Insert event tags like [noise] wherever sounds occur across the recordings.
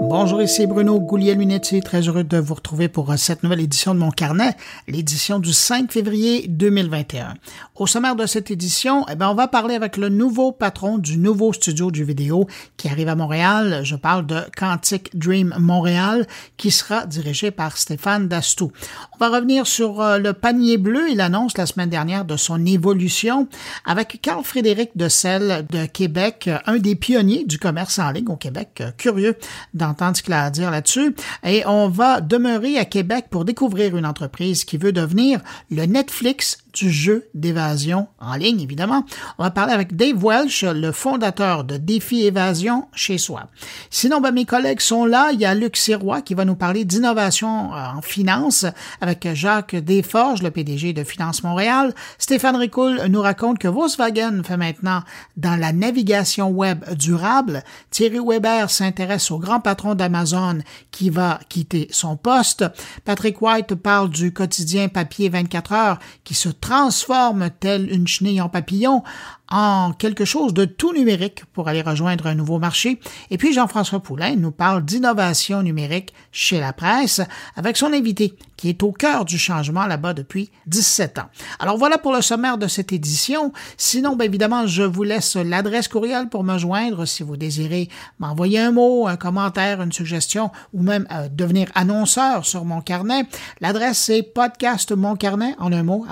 Bonjour, ici Bruno Gouliel-Minetti, très heureux de vous retrouver pour cette nouvelle édition de mon carnet, l'édition du 5 février 2021. Au sommaire de cette édition, eh bien, on va parler avec le nouveau patron du nouveau studio du vidéo qui arrive à Montréal. Je parle de Quantic Dream Montréal, qui sera dirigé par Stéphane Dastou. On va revenir sur euh, le panier bleu. Il annonce la semaine dernière de son évolution avec Carl-Frédéric de Selle de Québec, un des pionniers du commerce en ligne au Québec, curieux dans entendre ce qu'il a à dire là-dessus. Et on va demeurer à Québec pour découvrir une entreprise qui veut devenir le Netflix du jeu d'évasion en ligne, évidemment. On va parler avec Dave Welsh, le fondateur de Défi Évasion chez soi. Sinon, ben, mes collègues sont là. Il y a Luc Sirois qui va nous parler d'innovation euh, en finance avec Jacques Desforges, le PDG de Finance Montréal. Stéphane Ricoul nous raconte que Volkswagen fait maintenant dans la navigation web durable. Thierry Weber s'intéresse au grand patron d'Amazon qui va quitter son poste. Patrick White parle du quotidien papier 24 heures qui se transforme telle une chenille en papillon? En quelque chose de tout numérique pour aller rejoindre un nouveau marché. Et puis Jean-François Poulain nous parle d'innovation numérique chez la presse avec son invité qui est au cœur du changement là-bas depuis 17 ans. Alors voilà pour le sommaire de cette édition. Sinon, bien évidemment, je vous laisse l'adresse courriel pour me joindre si vous désirez m'envoyer un mot, un commentaire, une suggestion ou même euh, devenir annonceur sur mon carnet. L'adresse c'est podcastmoncarnet en un mot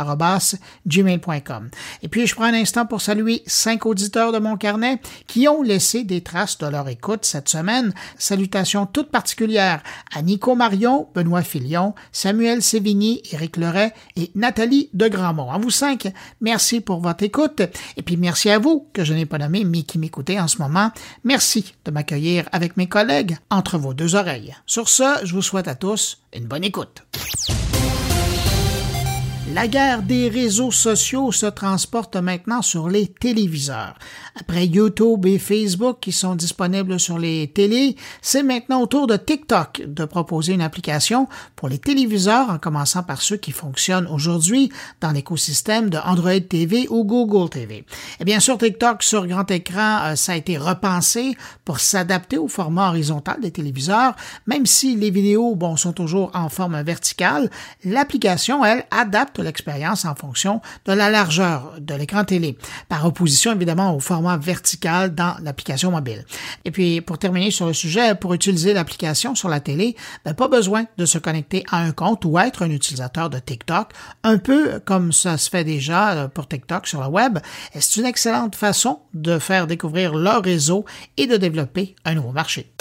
gmail.com. Et puis je prends un instant pour saluer cinq auditeurs de mon carnet qui ont laissé des traces de leur écoute cette semaine. Salutations toutes particulières à Nico Marion, Benoît Filion, Samuel Sévigny, Éric Leray et Nathalie de Grandmont. À vous cinq, merci pour votre écoute. Et puis merci à vous, que je n'ai pas nommé, mais qui m'écoutez en ce moment. Merci de m'accueillir avec mes collègues entre vos deux oreilles. Sur ce, je vous souhaite à tous une bonne écoute. La guerre des réseaux sociaux se transporte maintenant sur les téléviseurs. Après YouTube et Facebook qui sont disponibles sur les télés, c'est maintenant au tour de TikTok de proposer une application pour les téléviseurs en commençant par ceux qui fonctionnent aujourd'hui dans l'écosystème de Android TV ou Google TV. Et bien sûr, TikTok sur grand écran, euh, ça a été repensé pour s'adapter au format horizontal des téléviseurs, même si les vidéos bon, sont toujours en forme verticale, l'application, elle, adapte l'expérience en fonction de la largeur de l'écran télé, par opposition évidemment au format vertical dans l'application mobile. Et puis, pour terminer sur le sujet, pour utiliser l'application sur la télé, ben, pas besoin de se connecter à un compte ou être un utilisateur de TikTok, un peu comme ça se fait déjà euh, pour TikTok sur le web. C'est une excellente façon de faire découvrir leur réseau et de développer un nouveau marché?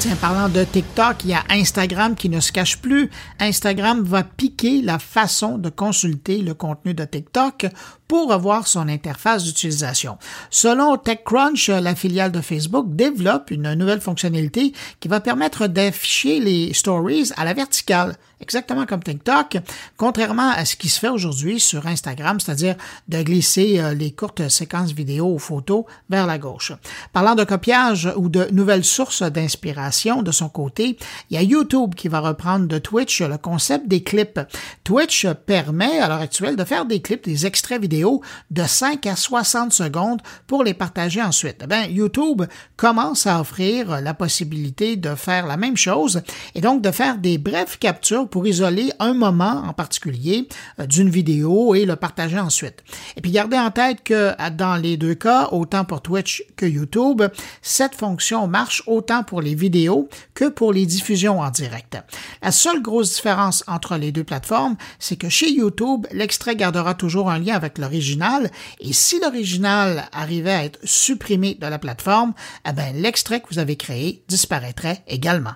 Tiens, parlant de TikTok, il y a Instagram qui ne se cache plus. Instagram va piquer la façon de consulter le contenu de TikTok pour revoir son interface d'utilisation. Selon TechCrunch, la filiale de Facebook développe une nouvelle fonctionnalité qui va permettre d'afficher les stories à la verticale, exactement comme TikTok, contrairement à ce qui se fait aujourd'hui sur Instagram, c'est-à-dire de glisser euh, les courtes séquences vidéo ou photos vers la gauche. Parlant de copiage ou de nouvelles sources d'inspiration de son côté, il y a YouTube qui va reprendre de Twitch le concept des clips. Twitch permet à l'heure actuelle de faire des clips, des extraits vidéo de 5 à 60 secondes pour les partager ensuite. Bien, YouTube commence à offrir la possibilité de faire la même chose et donc de faire des brèves captures pour isoler un moment en particulier euh, d'une vidéo et le partager ensuite. Et puis gardez en tête que dans les deux cas, autant pour Twitch que YouTube, cette fonction marche autant pour les vidéos que pour les diffusions en direct. La seule grosse différence entre les deux plateformes, c'est que chez YouTube, l'extrait gardera toujours un lien avec le et si l'original arrivait à être supprimé de la plateforme, eh ben, l'extrait que vous avez créé disparaîtrait également.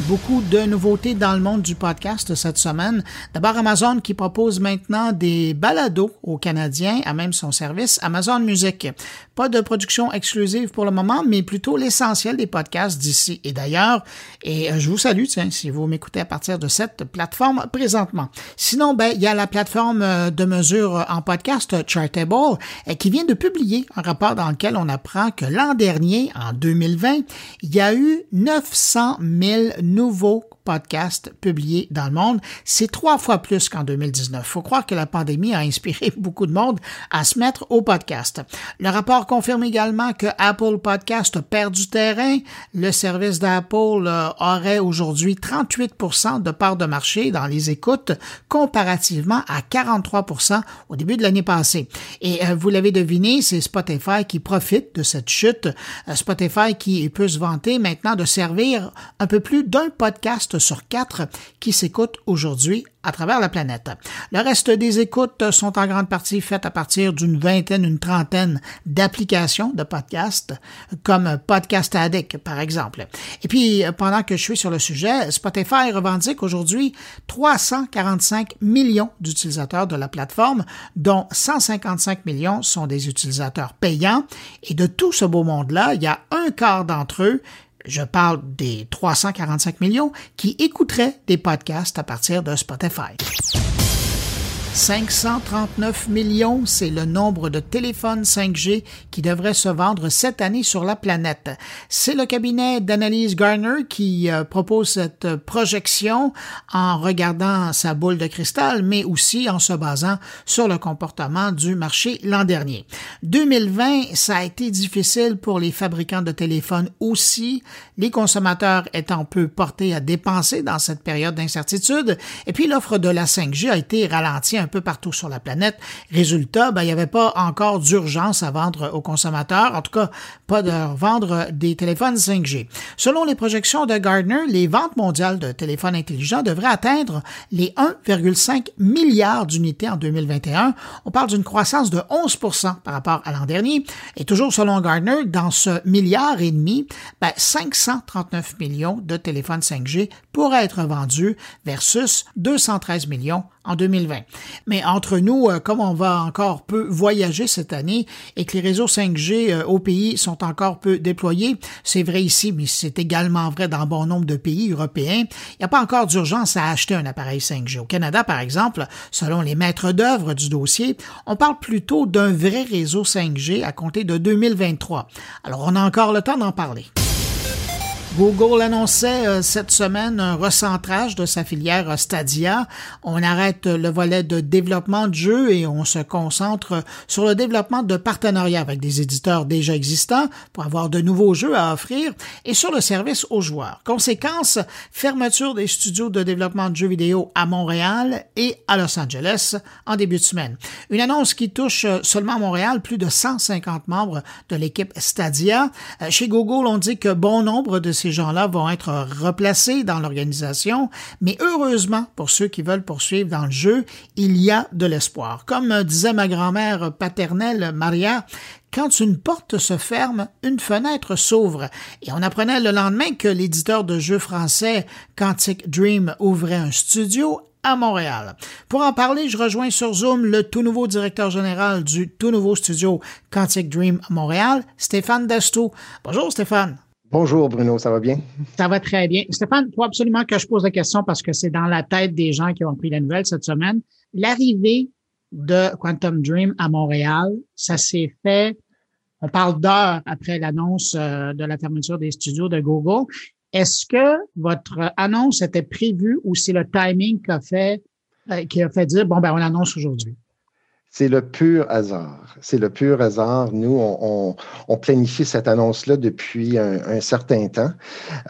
Beaucoup de nouveautés dans le monde du podcast cette semaine. D'abord, Amazon qui propose maintenant des balados aux Canadiens à même son service Amazon Music. Pas de production exclusive pour le moment, mais plutôt l'essentiel des podcasts d'ici et d'ailleurs. Et euh, je vous salue, tiens, si vous m'écoutez à partir de cette plateforme présentement. Sinon, ben, il y a la plateforme euh, de mesure en podcast Chartable euh, qui vient de publier un rapport dans lequel on apprend que l'an dernier, en 2020, il y a eu 900 000 nouveaux podcasts publiés dans le monde. C'est trois fois plus qu'en 2019. Faut croire que la pandémie a inspiré [laughs] beaucoup de monde à se mettre au podcast. Le rapport confirme également que Apple Podcast perd du terrain. Le service d'Apple euh, aurait aujourd'hui 38% de part de marché dans les écoutes comparativement à 43% au début de l'année passée. Et euh, vous l'avez deviné, c'est Spotify qui profite de cette chute. Euh, Spotify qui peut se vanter maintenant de servir un peu plus d'un podcast sur quatre qui s'écoute aujourd'hui à travers la planète. Le reste des écoutes sont en grande partie faites à partir d'une vingtaine, une trentaine d'applications de podcasts, comme Podcast Addict, par exemple. Et puis, pendant que je suis sur le sujet, Spotify revendique aujourd'hui 345 millions d'utilisateurs de la plateforme, dont 155 millions sont des utilisateurs payants. Et de tout ce beau monde-là, il y a un quart d'entre eux je parle des 345 millions qui écouteraient des podcasts à partir de Spotify. 539 millions, c'est le nombre de téléphones 5G qui devraient se vendre cette année sur la planète. C'est le cabinet d'analyse Garner qui euh, propose cette projection en regardant sa boule de cristal, mais aussi en se basant sur le comportement du marché l'an dernier. 2020, ça a été difficile pour les fabricants de téléphones aussi, les consommateurs étant peu portés à dépenser dans cette période d'incertitude, et puis l'offre de la 5G a été ralentie un peu partout sur la planète. Résultat, ben, il n'y avait pas encore d'urgence à vendre aux consommateurs, en tout cas pas de vendre des téléphones 5G. Selon les projections de Gardner, les ventes mondiales de téléphones intelligents devraient atteindre les 1,5 milliard d'unités en 2021. On parle d'une croissance de 11% par rapport à l'an dernier. Et toujours selon Gardner, dans ce milliard et demi, ben, 539 millions de téléphones 5G pourraient être vendus versus 213 millions en 2020. Mais entre nous, euh, comme on va encore peu voyager cette année et que les réseaux 5G euh, au pays sont encore peu déployés, c'est vrai ici, mais c'est également vrai dans bon nombre de pays européens, il n'y a pas encore d'urgence à acheter un appareil 5G. Au Canada, par exemple, selon les maîtres d'œuvre du dossier, on parle plutôt d'un vrai réseau 5G à compter de 2023. Alors, on a encore le temps d'en parler. Google annonçait euh, cette semaine un recentrage de sa filière Stadia. On arrête le volet de développement de jeux et on se concentre sur le développement de partenariats avec des éditeurs déjà existants pour avoir de nouveaux jeux à offrir et sur le service aux joueurs. Conséquence, fermeture des studios de développement de jeux vidéo à Montréal et à Los Angeles en début de semaine. Une annonce qui touche seulement à Montréal plus de 150 membres de l'équipe Stadia. Euh, chez Google, on dit que bon nombre de ces gens-là vont être replacés dans l'organisation, mais heureusement, pour ceux qui veulent poursuivre dans le jeu, il y a de l'espoir. Comme disait ma grand-mère paternelle, Maria, quand une porte se ferme, une fenêtre s'ouvre. Et on apprenait le lendemain que l'éditeur de jeux français Quantic Dream ouvrait un studio à Montréal. Pour en parler, je rejoins sur Zoom le tout nouveau directeur général du tout nouveau studio Quantic Dream Montréal, Stéphane Destou. Bonjour Stéphane. Bonjour Bruno, ça va bien? Ça va très bien. Stéphane, il faut absolument que je pose la question parce que c'est dans la tête des gens qui ont pris la nouvelle cette semaine. L'arrivée de Quantum Dream à Montréal, ça s'est fait, on parle d'heures après l'annonce euh, de la fermeture des studios de Google. Est-ce que votre annonce était prévue ou c'est le timing qui a fait, euh, qui a fait dire, bon, ben, on l'annonce aujourd'hui? C'est le pur hasard. C'est le pur hasard. Nous, on, planifie cette annonce-là depuis un, certain temps.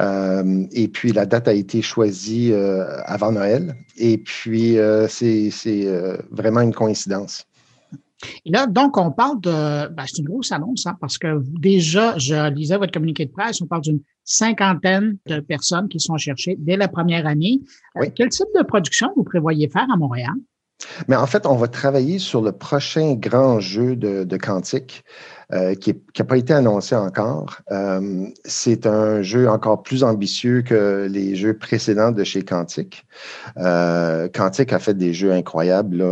Euh, et puis, la date a été choisie euh, avant Noël. Et puis, euh, c'est vraiment une coïncidence. Et là, donc, on parle de. Ben, c'est une grosse annonce, hein, parce que déjà, je lisais votre communiqué de presse, on parle d'une cinquantaine de personnes qui sont cherchées dès la première année. quel type de production vous prévoyez faire à Montréal? Mais en fait, on va travailler sur le prochain grand jeu de, de Quantique euh, qui n'a pas été annoncé encore. Euh, c'est un jeu encore plus ambitieux que les jeux précédents de chez Quantique. Euh, Quantique a fait des jeux incroyables.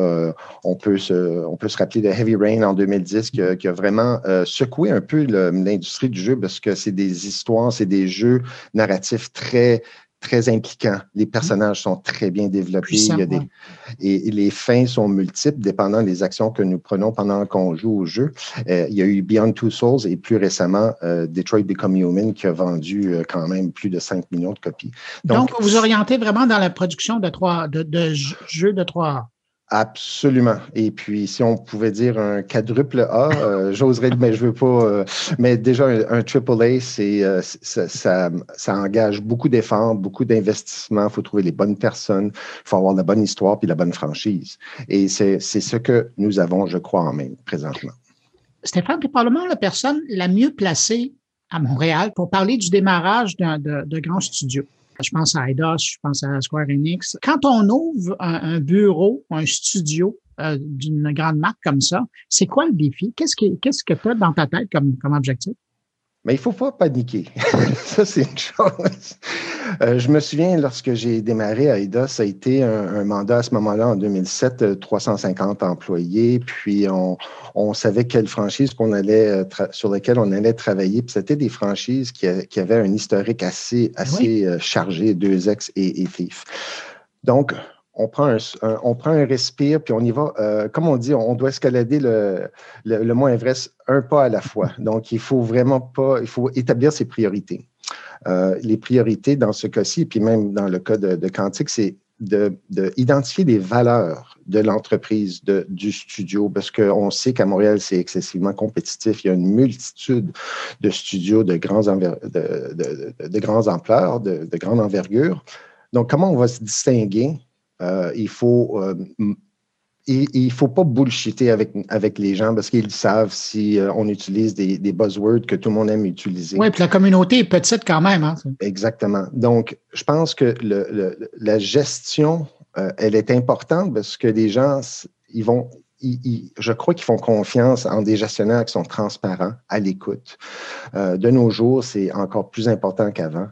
On, peut se, on peut se rappeler de Heavy Rain en 2010 qui a, qui a vraiment euh, secoué un peu l'industrie du jeu parce que c'est des histoires, c'est des jeux narratifs très très impliquant. Les personnages sont très bien développés. il y a des, et, les fins sont multiples, dépendant des actions que nous prenons pendant qu'on joue au jeu. Euh, il y a eu Beyond Two Souls et plus récemment euh, Detroit Become Human qui a vendu euh, quand même plus de 5 millions de copies. Donc, vous vous orientez vraiment dans la production de, trois, de, de jeux de 3 Absolument. Et puis, si on pouvait dire un quadruple A, euh, [laughs] j'oserais, mais je veux pas. Euh, mais déjà, un, triple A, c'est euh, ça, engage beaucoup d'efforts, beaucoup d'investissements. Il faut trouver les bonnes personnes, il faut avoir la bonne histoire puis la bonne franchise. Et c'est ce que nous avons, je crois, en main présentement. Stéphane, tu probablement la personne la mieux placée à Montréal pour parler du démarrage de grands studios. Je pense à IDOS, je pense à Square Enix. Quand on ouvre un, bureau, un studio euh, d'une grande marque comme ça, c'est quoi le défi? Qu'est-ce que qu'est-ce que tu as dans ta tête comme objectif? Mais il ne faut pas paniquer. [laughs] ça, c'est une chose. Euh, je me souviens, lorsque j'ai démarré à AIDA, ça a été un, mandat à ce moment-là, en 2007, 350 euh, employés. Puis, on, savait quelle franchise qu'on allait, euh, sur laquelle on allait travailler. Puis, c'était des franchises qui, avaient un historique assez, assez chargé, deux ex et, et FIF. Donc, on prend un, respire, puis on y va. Euh, comme on dit, on doit escalader le, le, le, Mont un pas à la fois. Donc, il faut vraiment pas, il faut établir ses priorités. Euh, les priorités dans ce cas-ci, puis même dans le cas de, de c'est d'identifier de, les valeurs de l'entreprise, du studio, parce qu'on sait qu'à Montréal, c'est excessivement compétitif. Il y a une multitude de studios de, grands de, de, grands ampleurs, de grande envergure. Donc, comment on va se distinguer euh, il faut euh, il ne faut pas bullshiter avec, avec les gens parce qu'ils savent si euh, on utilise des, des, buzzwords que tout le monde aime utiliser. Oui, puis la communauté est petite quand même. Hein? Exactement. Donc, je pense que le, la gestion, elle est importante parce que les gens, ils vont, je crois qu'ils font confiance en des gestionnaires qui sont transparents, à l'écoute. de nos jours, c'est encore plus important qu'avant.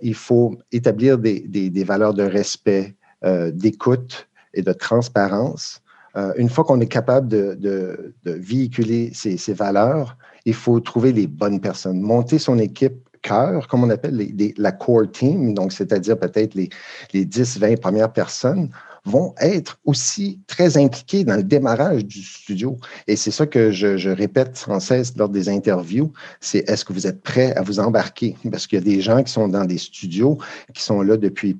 il faut établir des, des, des valeurs de respect, d'écoute et de transparence. Euh, une fois qu'on est capable de, véhiculer ces, valeurs, il faut trouver les bonnes personnes, monter son équipe cœur, comme on appelle les, la core team, donc c'est-à-dire peut-être les, les 10, 20 premières personnes, vont être aussi très impliqués dans le démarrage du studio. Et c'est ça que je, je, répète sans cesse lors des interviews, c'est est-ce que vous êtes prêts à vous embarquer? Parce qu'il y a des gens qui sont dans des studios, qui sont là depuis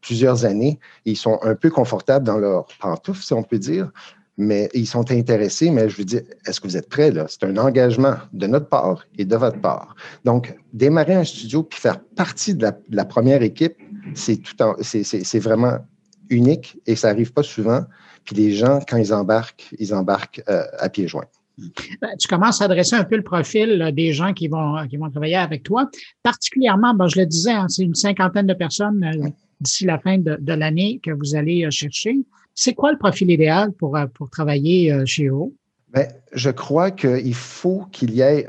plusieurs années. Ils sont un peu confortables dans leur pantoufle, si on peut dire, mais ils sont intéressés. Mais je veux dire, est-ce que vous êtes prêts? C'est un engagement de notre part et de votre part. Donc, démarrer un studio puis faire partie de la, première équipe, c'est vraiment unique et ça n'arrive pas souvent. Puis les gens, quand ils embarquent, ils embarquent euh, à pieds joints. Ben, tu commences à adresser un peu le profil des gens qui vont, qui vont travailler avec toi. Particulièrement, ben, je le disais, hein, c'est une cinquantaine de personnes euh, d'ici la fin de, l'année que vous allez euh, chercher. C'est quoi le profil idéal pour, euh, pour travailler chez eux? Ben, je crois qu'il faut qu'il y ait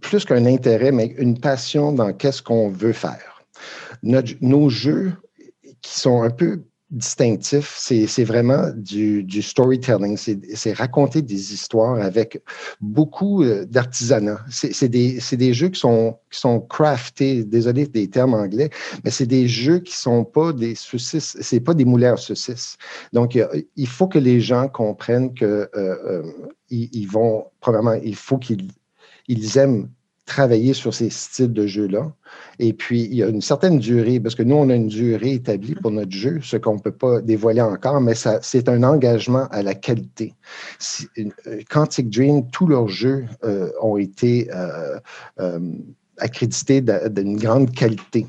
plus qu'un intérêt, mais une passion dans qu'est-ce qu'on veut faire. nos jeux qui sont un peu distinctif, c'est vraiment du, du storytelling, c'est raconter des histoires avec beaucoup euh, d'artisanat. C'est des, des, jeux qui sont, qui sont craftés, désolé des termes anglais, mais c'est des jeux qui sont pas des saucisses, c'est pas des moulins à saucisses. Donc, il faut que les gens comprennent que euh, euh, ils, vont, probablement, il faut qu'ils ils aiment travailler sur ces styles de jeux-là. Et puis, il y a une certaine durée, parce que nous, on a une durée établie pour notre jeu, ce qu'on ne peut pas dévoiler encore, mais ça, c'est un engagement à la qualité. Euh, Quantic Dream, tous leurs jeux euh, ont été euh, accrédités d'une grande qualité.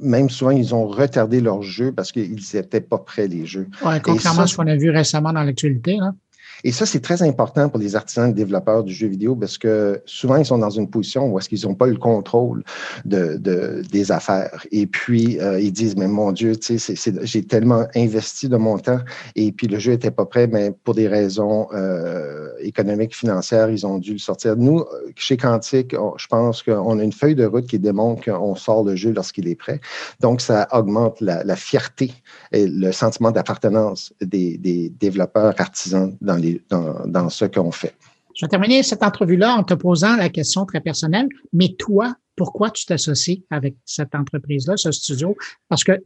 même souvent, ils ont retardé leurs jeux parce qu'ils n'étaient pas prêts, les jeux. Contrairement à ce qu'on a vu récemment dans l'actualité. Hein? Et ça, c'est très important pour les artisans et développeurs du jeu vidéo parce que souvent, ils sont dans une position où est-ce qu'ils n'ont pas le contrôle de, de, des affaires. Et puis, euh, ils disent, mais mon Dieu, j'ai tellement investi de mon temps et puis le jeu était pas prêt, mais pour des raisons euh, économiques, financières, ils ont dû le sortir. Nous, chez Quantique, je pense qu'on a une feuille de route qui démontre qu'on sort le jeu lorsqu'il est prêt. Donc, ça augmente la, la fierté et le sentiment d'appartenance des, des développeurs artisans dans les dans, ce qu'on fait. Je vais terminer cette entrevue-là en te posant la question très personnelle, mais toi, pourquoi tu t'associes avec cette entreprise-là, ce studio? Parce que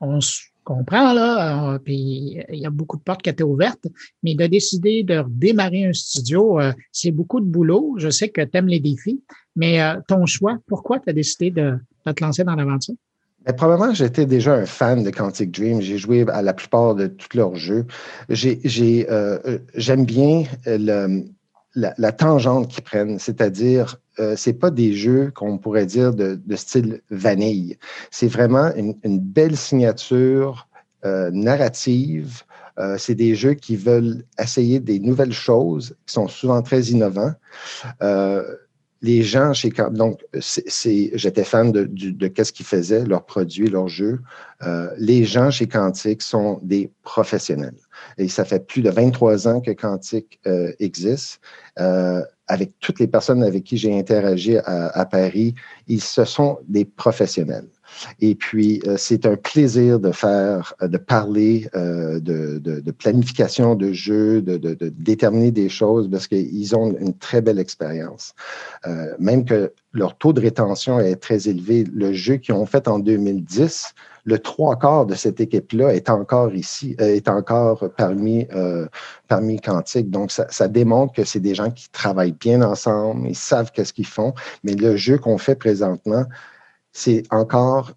on se comprend, là, euh, puis il y a beaucoup de portes qui étaient ouvertes, mais de décider de démarrer un studio, euh, c'est beaucoup de boulot. Je sais que tu aimes les défis, mais euh, ton choix, pourquoi tu as décidé de, te lancer dans l'aventure? Mais probablement, j'étais déjà un fan de Quantic Dream. J'ai joué à la plupart de tous leurs jeux. J'aime bien le, la, tangente qu'ils prennent, c'est-à-dire, euh, c'est pas des jeux qu'on pourrait dire de, style vanille. C'est vraiment une, belle signature euh, narrative. Euh, c'est des jeux qui veulent essayer des nouvelles choses, qui sont souvent très innovants. Les gens chez donc c'est, j'étais fan de, de, qu'est-ce qu'ils faisaient, leurs produits, leurs jeux. Euh, les gens chez Quantique sont des professionnels. Et ça fait plus de 23 ans que Quantique euh, existe. Euh, avec toutes les personnes avec qui j'ai interagi à, Paris, ils se sont des professionnels. Et puis, euh, c'est un plaisir de faire, euh, de parler euh, de, planification de jeux, de, déterminer des choses parce qu'ils ont une très belle expérience. même que leur taux de rétention est très élevé. Le jeu qu'ils ont fait en 2010, le trois quarts de cette équipe-là est encore ici, est encore parmi, parmi Quantique. Donc, ça démontre que c'est des gens qui travaillent bien ensemble, ils savent qu'est-ce qu'ils font, mais le jeu qu'on fait présentement, c'est encore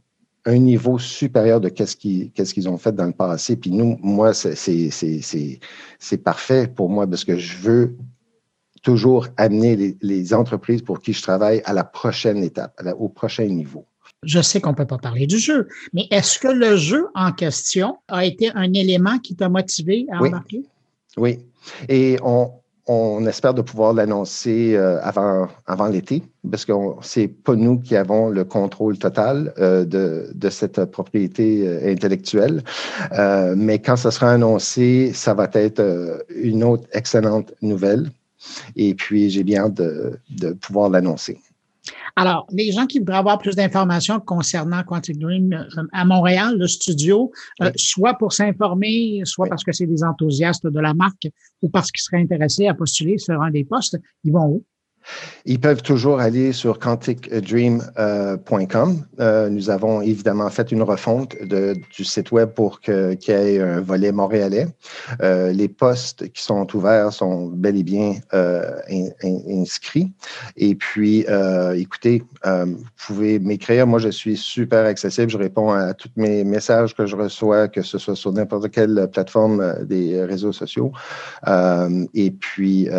un niveau supérieur de qu'est-ce qu'ils ont fait dans le passé. Puis nous, moi, c'est parfait pour moi parce que je veux toujours amener les, entreprises pour qui je travaille à la prochaine étape, au prochain niveau. Je sais qu'on ne peut pas parler du jeu, mais est-ce que le jeu en question a été un élément qui t'a motivé à embarquer? Oui. Et on, on espère de pouvoir l'annoncer euh, avant, l'été, parce que c'est pas nous qui avons le contrôle total euh, de, cette propriété euh, intellectuelle. mais quand ça sera annoncé, ça va être une autre excellente nouvelle. Et puis, j'ai bien hâte de pouvoir l'annoncer. Alors, les gens qui voudraient avoir plus d'informations concernant Quantic Dream euh, à Montréal, le studio, euh, soit pour s'informer, soit parce que c'est des enthousiastes de la marque ou parce qu'ils seraient intéressés à postuler sur un des postes, ils vont où? Ils peuvent toujours aller sur quanticdream.com. Euh, nous avons évidemment fait une refonte du site web pour qu'il y ait un volet montréalais. Euh, les postes qui sont ouverts sont bel et bien euh, inscrits. Et puis, écoutez, vous pouvez m'écrire. Moi, je suis super accessible. Je réponds à tous mes messages que je reçois, que ce soit sur n'importe quelle plateforme des réseaux sociaux. et puis,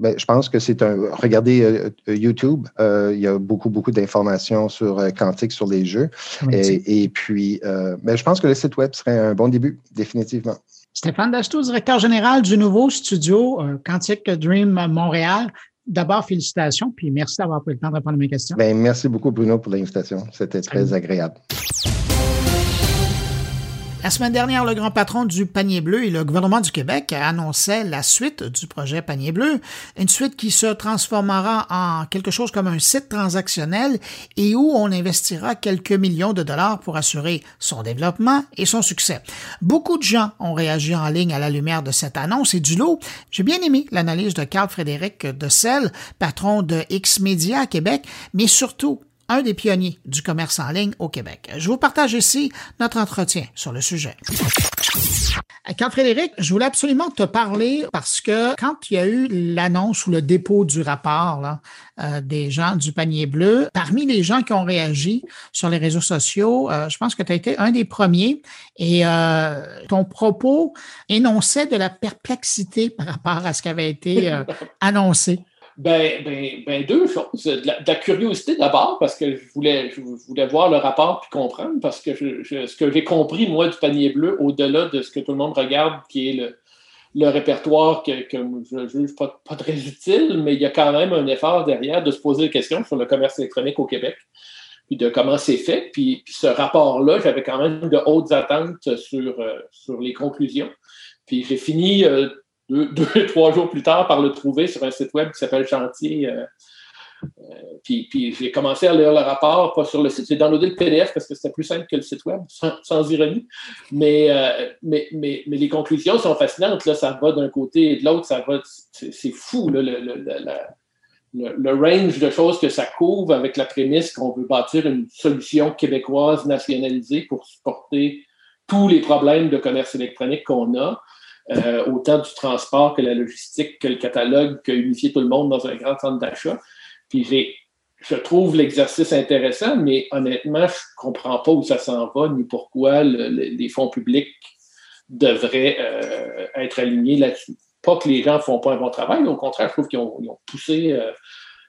ben, je pense que c'est un. Regardez euh, euh, YouTube, euh, il y a beaucoup, beaucoup d'informations sur Quantique, sur les jeux. et, puis, ben, je pense que le site web serait un bon début, définitivement. Stéphane Dasto, directeur général du nouveau studio Quantique Dream Montréal. D'abord, félicitations, puis merci d'avoir pris le temps de répondre à mes questions. Ben, merci beaucoup, Bruno, pour l'invitation. C'était très agréable. La semaine dernière, le grand patron du panier bleu et le gouvernement du Québec annonçaient la suite du projet panier bleu, une suite qui se transformera en quelque chose comme un site transactionnel et où on investira quelques millions de dollars pour assurer son développement et son succès. Beaucoup de gens ont réagi en ligne à la lumière de cette annonce et du lot. J'ai bien aimé l'analyse de Carl Frédéric Dessel, patron de X Media à Québec, mais surtout un des pionniers du commerce en ligne au Québec. Je vous partage ici notre entretien sur le sujet. Quand Frédéric, je voulais absolument te parler parce que quand il y a eu l'annonce ou le dépôt du rapport euh, des gens du panier bleu, parmi les gens qui ont réagi sur les réseaux sociaux, euh, je pense que tu as été un des premiers et euh, ton propos énonçait de la perplexité par rapport à ce qui avait été annoncé. Ben, ben, ben, deux choses. De la, curiosité d'abord, parce que je voulais, je voulais voir le rapport puis comprendre, parce que ce que j'ai compris, moi, du panier bleu, au-delà de ce que tout le monde regarde, qui est le, le répertoire que, que je juge pas, pas, très utile, mais il y a quand même un effort derrière de se poser des questions sur le commerce électronique au Québec, puis de comment c'est fait. Puis, ce rapport-là, j'avais quand même de hautes attentes sur, euh, sur les conclusions. Puis j'ai fini euh, deux, trois jours plus tard par le trouver sur un site web qui s'appelle Chantier. Euh, euh, puis, j'ai commencé à lire le rapport, pas sur le site, j'ai downloadé le PDF parce que c'était plus simple que le site web, sans, ironie. Mais, euh, mais, mais, mais, les conclusions sont fascinantes. Là, ça va d'un côté et de l'autre, ça va. C'est fou, là, le, range de choses que ça couvre avec la prémisse qu'on veut bâtir une solution québécoise nationalisée pour supporter tous les problèmes de commerce électronique qu'on a, euh, autant du transport que la logistique, que le catalogue, que unifier tout le monde dans un grand centre d'achat. Puis j'ai, je trouve l'exercice intéressant, mais honnêtement, je comprends pas où ça s'en va, ni pourquoi les fonds publics devraient euh, être alignés là-dessus. Pas que les gens ne font pas un bon travail, au contraire, je trouve qu'ils ont, poussé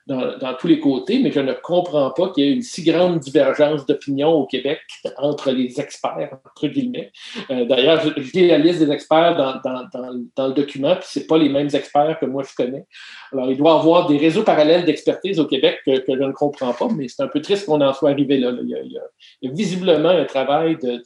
dans, tous les côtés, mais je ne comprends pas qu'il y ait une si grande divergence d'opinion au Québec entre les experts, entre guillemets. Euh, d'ailleurs, je, lis la liste des experts dans, le document, puis ce pas les mêmes experts que moi je connais. Alors, il doit y avoir des réseaux parallèles d'expertise au Québec que, je ne comprends pas, mais c'est un peu triste qu'on en soit arrivé là. Il, y a, visiblement un travail de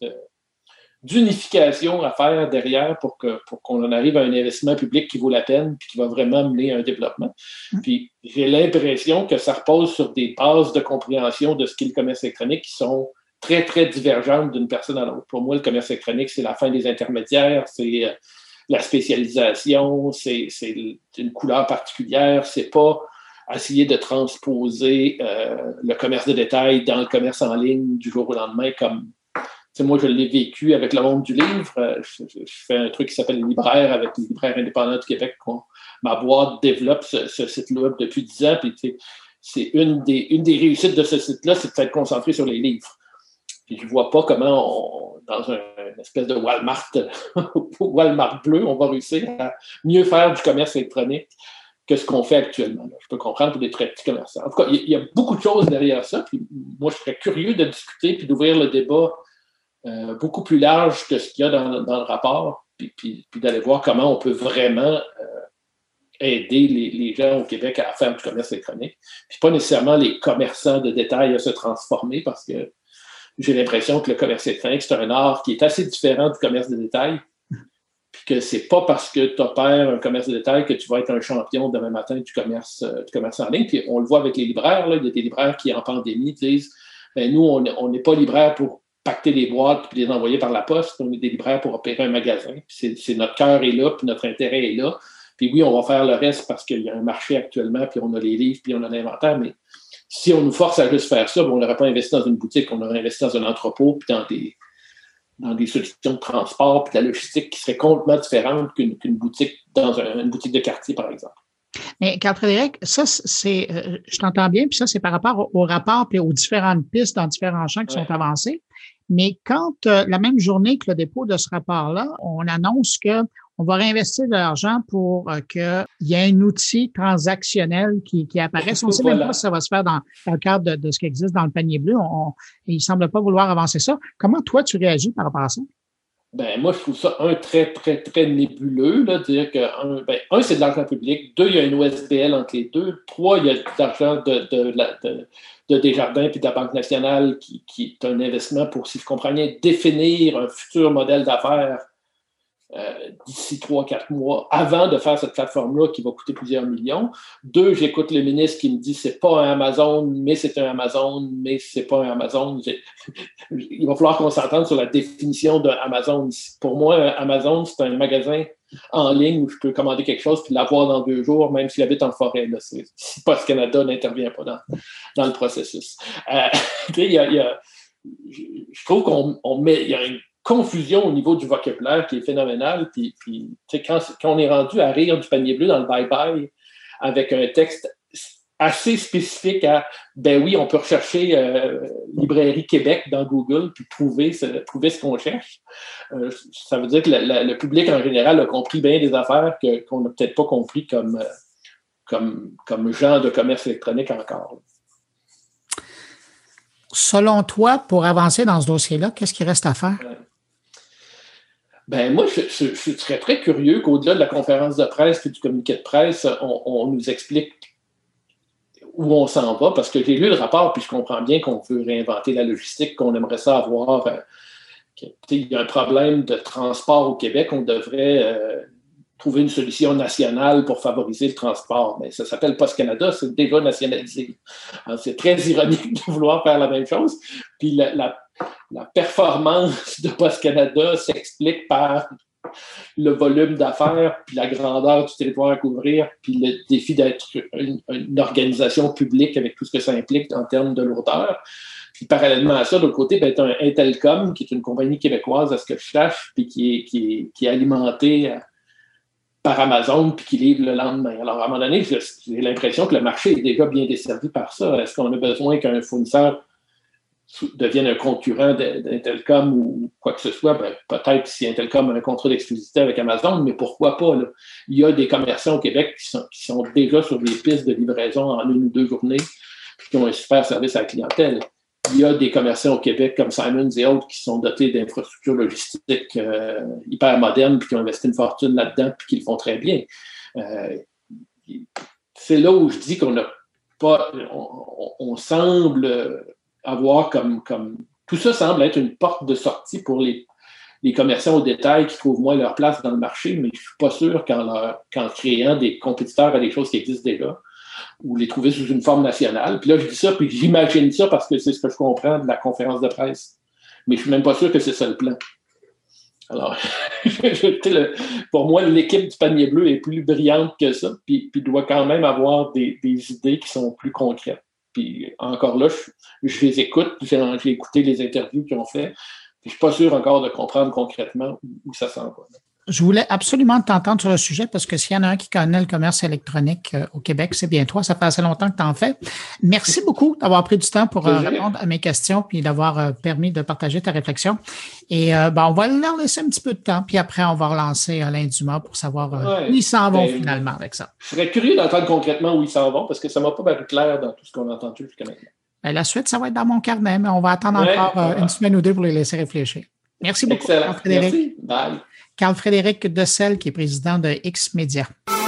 d'unification à faire derrière pour qu'on pour qu'on en arrive à un investissement public qui vaut la peine puis qui va vraiment mener à un développement. Mm. Puis j'ai l'impression que ça repose sur des bases de compréhension de ce qu'est le commerce électronique qui sont très, très divergentes d'une personne à l'autre. Pour moi, le commerce électronique, c'est la fin des intermédiaires, c'est euh, la spécialisation, c'est une couleur particulière, c'est pas essayer de transposer euh, le commerce de détail dans le commerce en ligne du jour au lendemain comme moi, je l'ai vécu avec le monde du livre. Euh, je, fais un truc qui s'appelle Libraire avec les libraires indépendants du Québec. Ma boîte développe ce, site-là depuis dix ans. Puis, c'est une des, réussites de ce site-là, c'est de s'être concentré sur les livres. Je ne vois pas comment, dans un, une espèce de Walmart, [laughs] Walmart bleu, on va réussir à mieux faire du commerce électronique que ce qu'on fait actuellement. Je peux comprendre pour des très petits commerçants. En tout cas, il y, a beaucoup de choses derrière ça. Moi, je serais curieux de discuter puis d'ouvrir le débat euh, beaucoup plus large que ce qu'il y a dans, le rapport, puis, d'aller voir comment on peut vraiment euh, aider les, gens au Québec à faire du commerce électronique. Puis pas nécessairement les commerçants de détail à se transformer parce que j'ai l'impression que le commerce électronique, c'est un art qui est assez différent du commerce de détail. Puis que c'est pas parce que tu opères un commerce de détail que tu vas être un champion demain matin du commerce, euh, du commerce en ligne. Puis on le voit avec les libraires, là, il y a des libraires qui, en pandémie, disent ben, nous, on n'est pas libraire pour pacter des boîtes puis les envoyer par la poste. On est des libraires pour opérer un magasin. C'est, notre cœur est là, puis notre intérêt est là. Puis oui, on va faire le reste parce qu'il y a un marché actuellement, puis on a les livres, puis on a l'inventaire, mais si on nous force à juste faire ça, on n'aurait pas investi dans une boutique, on aurait investi dans un entrepôt, puis dans des, dans des solutions de transport, puis de la logistique qui serait complètement différente qu'une, boutique dans une boutique de quartier, par exemple. Mais Carl Frédéric, ça, c'est, euh, je t'entends bien, puis ça, c'est par rapport au, rapport et aux différentes pistes dans différents champs qui sont avancés. Mais quand euh, la même journée que le dépôt de ce rapport-là, on annonce que on va réinvestir de l'argent pour euh, qu'il y ait un outil transactionnel qui, qui apparaisse. On ne sait même pas si ça va se faire dans, le cadre de, ce qui existe dans le panier bleu. On, il ne semble pas vouloir avancer ça. Comment toi, tu réagis par rapport à ça? Ben, moi, je trouve ça, un, très, très, très nébuleux. Là, dire que, un, ben, un c'est de l'argent public. Deux, il y a une OSBL entre les deux. Trois, il y a de l'argent de, de, de, de Desjardins puis de la Banque nationale qui, qui, est un investissement pour, si je comprends bien, définir un futur modèle d'affaires euh, d'ici trois, quatre mois avant de faire cette plateforme-là qui va coûter plusieurs millions. Deux, j'écoute le ministre qui me dit c'est pas un Amazon, mais c'est un Amazon, mais c'est pas un Amazon. [laughs] Il va falloir qu'on s'entende sur la définition d'Amazon. Pour moi, Amazon, c'est un magasin en ligne où je peux commander quelque chose puis l'avoir dans deux jours, même s'il habite en forêt. Là. Si Post Canada n'intervient pas dans, dans le processus. Euh, [laughs] y a, je trouve qu'on met, il y a confusion au niveau du vocabulaire qui est phénoménal. Puis, puis quand, quand, on est rendu à rire du panier bleu dans le bye-bye avec un texte assez spécifique à ben oui, on peut rechercher euh, Librairie Québec dans Google puis trouver ce, trouver ce qu'on cherche. Euh, ça veut dire que le public en général a compris bien des affaires qu'on n'a peut-être pas compris comme, euh, comme, comme genre de commerce électronique encore. Selon toi, pour avancer dans ce dossier-là, qu'est-ce qui reste à faire? Ben moi, je, serais très curieux qu'au-delà de la conférence de presse et du communiqué de presse, on, nous explique où on s'en va, parce que j'ai lu le rapport, puis je comprends bien qu'on veut réinventer la logistique, qu'on aimerait ça avoir. Euh, il y a un problème de transport au Québec, on devrait euh, trouver une solution nationale pour favoriser le transport. Mais ça s'appelle Post Canada, c'est déjà nationalisé. C'est très ironique [laughs] de vouloir faire la même chose. Puis la performance [laughs] de Post Canada s'explique par le volume d'affaires, puis la grandeur du territoire à couvrir, puis le défi d'être une, organisation publique avec tout ce que ça implique en termes de lourdeur. Puis parallèlement à ça, de l'autre côté, ben, un Intelcom, qui est une compagnie québécoise, à ce que je sache, puis qui est, qui qui est alimentée par Amazon, puis qui livre le lendemain. Alors, à un moment donné, j'ai l'impression que le marché est déjà bien desservi par ça. Est-ce qu'on a besoin qu'un fournisseur devienne un concurrent d'Intelcom ou quoi que ce soit, ben, peut-être si Intelcom a un contrat d'exclusivité avec Amazon, mais pourquoi pas? Il y a des commerçants au Québec qui sont, déjà sur des pistes de livraison en une ou deux journées, qui ont un super service à la clientèle. Il y a des commerçants au Québec comme Simons et autres qui sont dotés d'infrastructures logistiques euh, hyper modernes, puis qui ont investi une fortune là-dedans, puis qui le font très bien. Euh, c'est là où je dis qu'on n'a pas, on semble avoir comme, comme. Tout ça semble être une porte de sortie pour les, commerçants au détail qui trouvent moins leur place dans le marché, mais je ne suis pas sûr qu'en, créant des compétiteurs à des choses qui existent déjà, ou les trouver sous une forme nationale. Puis là, je dis ça, puis [laughs] j'imagine ça parce que c'est ce que je comprends de la conférence de presse. Mais je ne suis même pas sûr que c'est ça le plan. Alors, [laughs] pour moi, l'équipe du panier bleu est plus brillante que ça, puis, doit quand même avoir des idées qui sont plus concrètes. Puis encore là, je, les écoute, j'ai écouté les interviews qu'ils ont fait. je ne suis pas sûr encore de comprendre concrètement où, ça s'en va. Je voulais absolument t'entendre sur le sujet parce que s'il y en a un qui connaît le commerce électronique euh, au Québec, c'est bien toi. Ça fait assez longtemps que tu en fais. Merci beaucoup d'avoir pris du temps pour euh, répondre à mes questions puis d'avoir euh, permis de partager ta réflexion. Et ben, on va leur laisser un petit peu de temps, puis après, on va relancer Alain Dumas pour savoir où ils s'en vont ben, finalement avec ça. Je serais curieux d'entendre concrètement où ils s'en vont parce que ça ne m'a pas paru clair dans tout ce qu'on a entendu jusqu'à maintenant. Ben, la suite, ça va être dans mon carnet, mais on va attendre encore une semaine ou deux pour les laisser réfléchir. Merci beaucoup, Frédéric. Merci. Bye. Carl-Frédéric Dessel, qui est président de X-Media. à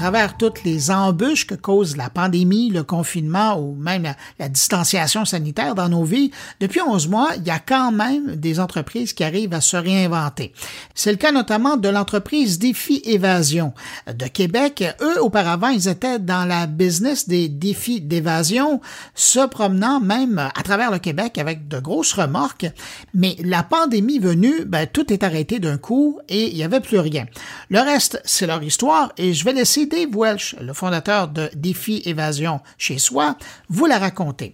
travers toutes les embûches que cause la pandémie, le confinement ou même la, distanciation sanitaire dans nos vies, depuis 11 mois, il y a quand même des entreprises qui arrivent à se réinventer. C'est le cas notamment de l'entreprise Défi Évasion de Québec. Eux, auparavant, ils étaient dans la business des défis d'évasion, se promenant même à travers le Québec avec de grosses remorques. Mais la pandémie venue, ben, tout est arrêté d'un coup et il n'y avait plus rien. Le reste, c'est leur histoire et je vais laisser Dave Welch, le fondateur de Défi Évasion chez soi, vous la raconter.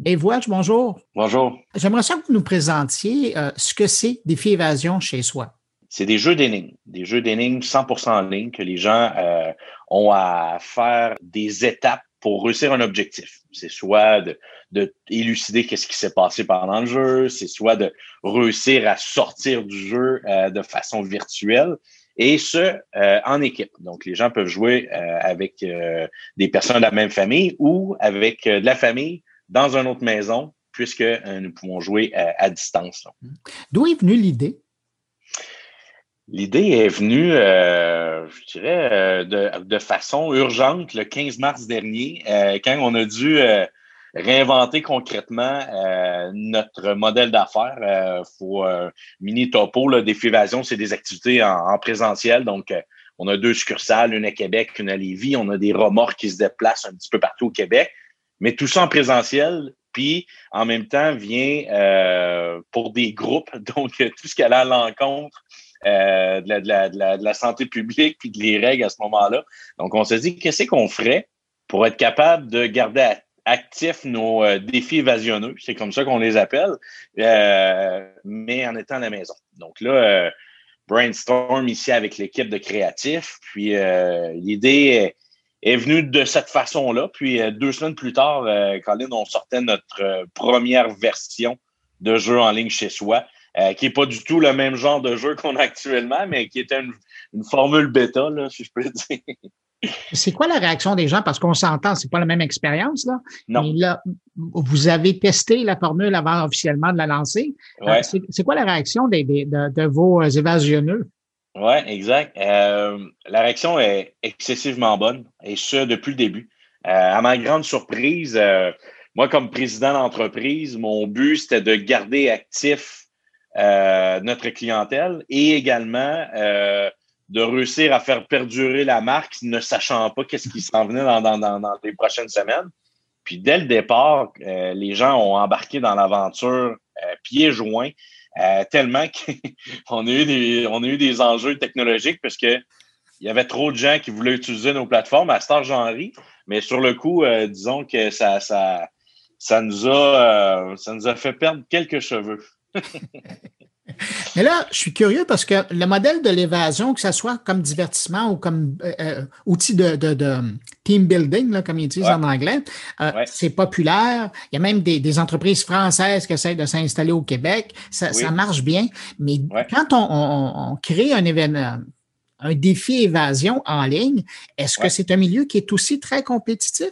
Dave Welch, bonjour. Bonjour. J'aimerais ça que vous nous présentiez euh, ce que c'est Défi Évasion chez soi. C'est des jeux d'énigmes, des jeux d'énigmes 100% en ligne que les gens euh, ont à faire des étapes pour réussir un objectif. C'est soit de, de élucider qu'est-ce qui s'est passé pendant le jeu, c'est soit de réussir à sortir du jeu euh, de façon virtuelle, et ce, euh, en équipe. Donc, les gens peuvent jouer euh, avec euh, des personnes de la même famille ou avec de la famille dans une autre maison, puisque nous pouvons jouer à distance. D'où est venue l'idée? L'idée est venue, je dirais, de, de, façon urgente le 15 mars dernier, quand on a dû réinventer concrètement euh, notre modèle d'affaires. Euh, faut euh, mini topo là, des c'est des activités en, présentiel. Donc, euh, on a deux succursales, une à Québec, une à Lévis. On a des remorques qui se déplacent un petit peu partout au Québec, mais tout ça en présentiel. Puis, en même temps, vient pour des groupes, [laughs] donc tout ce qui allait à l'encontre euh, de, la, de, la, de, la, santé publique puis de les règles à ce moment-là. Donc, on s'est dit, qu'est-ce qu'on ferait pour être capable de garder à actifs nos euh, défis évasionneux, c'est comme ça qu'on les appelle, euh, mais en étant à la maison. Donc là, euh, brainstorm ici avec l'équipe de créatifs, puis l'idée est, venue de cette façon-là. Puis deux semaines plus tard, quand on sortait notre première version de jeu en ligne chez soi, qui n'est pas du tout le même genre de jeu qu'on a actuellement, mais qui était une, une formule bêta, là, si je peux dire. C'est quoi la réaction des gens? Parce qu'on s'entend, c'est pas la même expérience, là. Non. Mais là, vous avez testé la formule avant officiellement de la lancer. Euh, c'est quoi la réaction des, de, vos évasionneux? Oui, exact. Euh, la réaction est excessivement bonne, et ce, depuis le début. Euh, à ma grande surprise, moi, comme président d'entreprise, mon but, c'était de garder actif notre clientèle et également de réussir à faire perdurer la marque ne sachant pas qu'est-ce qui s'en venait dans, les prochaines semaines. Puis dès le départ, les gens ont embarqué dans l'aventure pieds joints, tellement qu'on [laughs] a, eu des, enjeux technologiques parce que il y avait trop de gens qui voulaient utiliser nos plateformes. À Star j'en mais sur le coup, euh, disons que ça, ça, ça, nous a, euh, ça nous a fait perdre quelques cheveux. [laughs] Mais là, je suis curieux parce que le modèle de l'évasion, que ce soit comme divertissement ou comme euh, outil de, team building, là, comme ils utilisent en anglais, c'est populaire. Il y a même des, entreprises françaises qui essaient de s'installer au Québec. Ça, ça marche bien. Mais quand on, on, crée un événement, un défi évasion en ligne, est-ce que c'est un milieu qui est aussi très compétitif?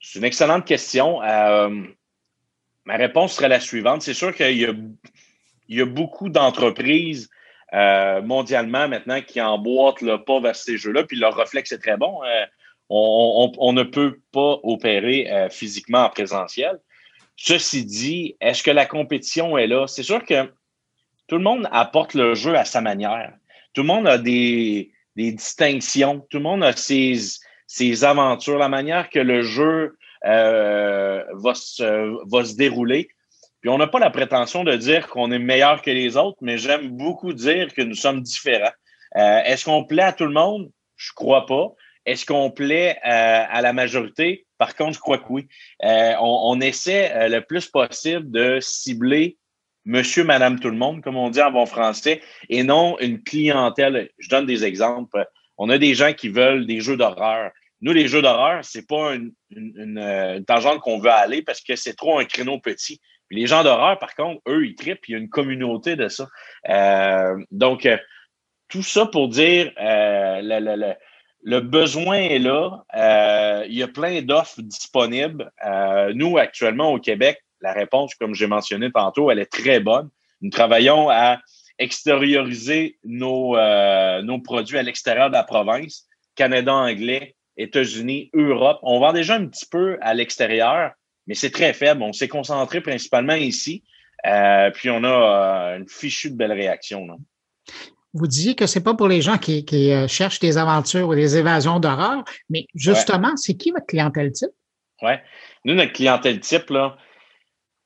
C'est une excellente question. Euh, ma réponse serait la suivante. C'est sûr qu'il y, a, beaucoup d'entreprises euh, mondialement maintenant qui emboîtent le pas vers ces jeux-là, puis leur réflexe est très bon. Euh, on, ne peut pas opérer physiquement en présentiel. Ceci dit, est-ce que la compétition est là? C'est sûr que tout le monde apporte le jeu à sa manière tout le monde a des, distinctions, tout le monde a ses, ses, aventures, la manière que le jeu euh, va, se, va se dérouler. On n'a pas la prétention de dire qu'on est meilleur que les autres, mais j'aime beaucoup dire que nous sommes différents. Euh, est-ce qu'on plaît à tout le monde? Je crois pas. Est-ce qu'on plaît euh, à la majorité? Par contre, je crois que oui. on, on, essaie le plus possible de cibler monsieur, madame, tout le monde, comme on dit en bon français, et non une clientèle. Je donne des exemples. On a des gens qui veulent des jeux d'horreur. Nous, les jeux d'horreur, c'est pas une, tangente qu'on veut aller parce que c'est trop un créneau petit. Les gens d'horreur, par contre, eux, ils trippent. Il y a une communauté de ça. Euh, donc, euh, tout ça pour dire euh, le, besoin est là. il y a plein d'offres disponibles. nous, actuellement, au Québec, la réponse, comme j'ai mentionné tantôt, elle est très bonne. Nous travaillons à extérioriser nos produits à l'extérieur de la province, Canada anglais, États-Unis, Europe. On vend déjà un petit peu à l'extérieur, mais c'est très faible. On s'est concentré principalement ici. Euh, puis on a euh, une fichue de belle réaction. Vous disiez que c'est pas pour les gens qui, cherchent des aventures ou des évasions d'horreur, mais justement, c'est qui votre clientèle type? Oui. Nous, notre clientèle type, là,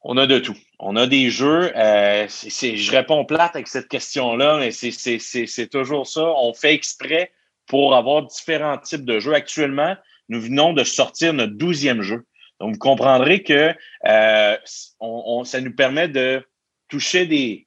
on a de tout. On a des jeux. Euh, je réponds plate avec cette question-là, mais c'est toujours ça. On fait exprès pour avoir différents types de jeux. Actuellement, nous venons de sortir notre douzième jeu. Donc, vous comprendrez que euh, on, ça nous permet de toucher des,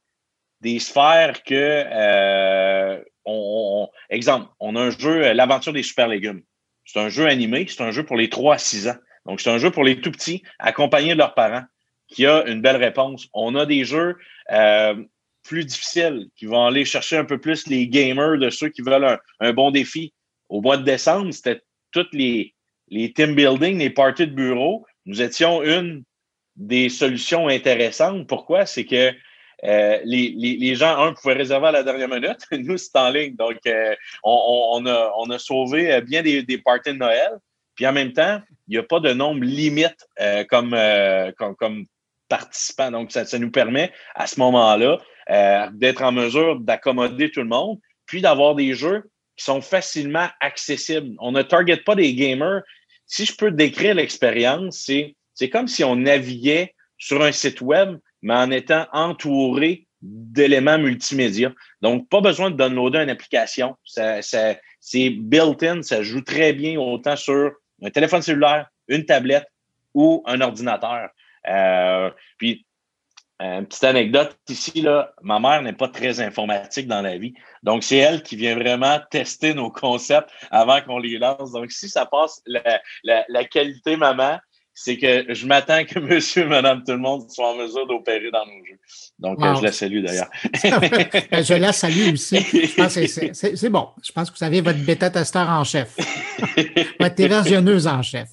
des sphères que, euh, on, exemple, on a un jeu, L'aventure des super légumes. C'est un jeu animé, c'est un jeu pour les 3 à 6 ans. Donc, c'est un jeu pour les tout petits, accompagnés de leurs parents qui a une belle réponse. On a des jeux euh, plus difficiles qui vont aller chercher un peu plus les gamers de ceux qui veulent un, bon défi. Au mois de décembre, c'était toutes les, les team building, les parties de bureau. Nous étions une des solutions intéressantes. Pourquoi? C'est que euh, les, les, gens, un, pouvaient réserver à la dernière minute. [laughs] Nous, c'est en ligne. Donc, euh, on, a, on a sauvé bien des, des parties de Noël. Puis en même temps, il n'y a pas de nombre limite comme, comme, comme, participants. Donc, ça, nous permet à ce moment-là euh, d'être en mesure d'accommoder tout le monde, puis d'avoir des jeux qui sont facilement accessibles. On ne target pas des gamers. Si je peux décrire l'expérience, c'est, c'est comme si on naviguait sur un site web, mais en étant entouré d'éléments multimédia. Donc, pas besoin de downloader une application. Ça, c'est built-in, ça joue très bien autant sur un téléphone cellulaire, une tablette ou un ordinateur. Euh, puis, une petite anecdote ici, là, ma mère n'est pas très informatique dans la vie. Donc, c'est elle qui vient vraiment tester nos concepts avant qu'on les lance. Donc, si ça passe la, la, qualité maman, c'est que je m'attends que [laughs] monsieur, madame, tout le monde soit en mesure d'opérer dans nos jeux. Donc, euh, je la salue d'ailleurs. [laughs] Ben, je la salue aussi. C'est bon. Je pense que vous avez votre bêta-testeur en chef. [laughs] votre éversionneuse en chef.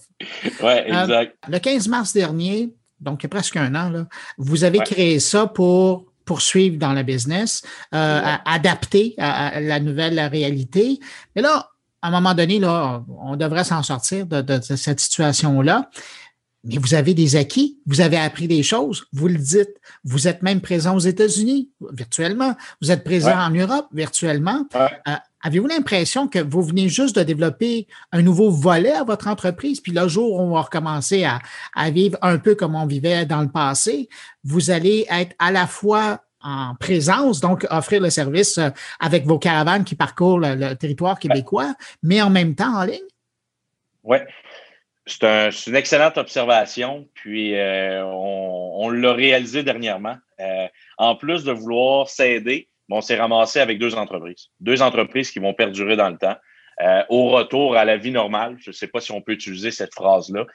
Oui, exact. le 15 mars dernier, donc il y a presque un an, là, vous avez créé ça pour poursuivre dans le business, euh, adapter à, la nouvelle réalité. Mais là, à un moment donné, là, on devrait s'en sortir de, cette situation-là. Mais vous avez des acquis, vous avez appris des choses, vous le dites, vous êtes même présent aux États-Unis virtuellement, vous êtes présent en Europe virtuellement. Euh, avez-vous l'impression que vous venez juste de développer un nouveau volet à votre entreprise, puis le jour où on va recommencer à, à vivre un peu comme on vivait dans le passé, vous allez être à la fois en présence, donc offrir le service euh, avec vos caravanes qui parcourent le, territoire québécois, mais en même temps en ligne? Oui. C'est une excellente observation, puis euh, on, l'a réalisé dernièrement. Euh, en plus de vouloir s'aider, on s'est ramassé avec deux entreprises. Deux entreprises qui vont perdurer dans le temps. au retour à la vie normale, je ne sais pas si on peut utiliser cette phrase-là,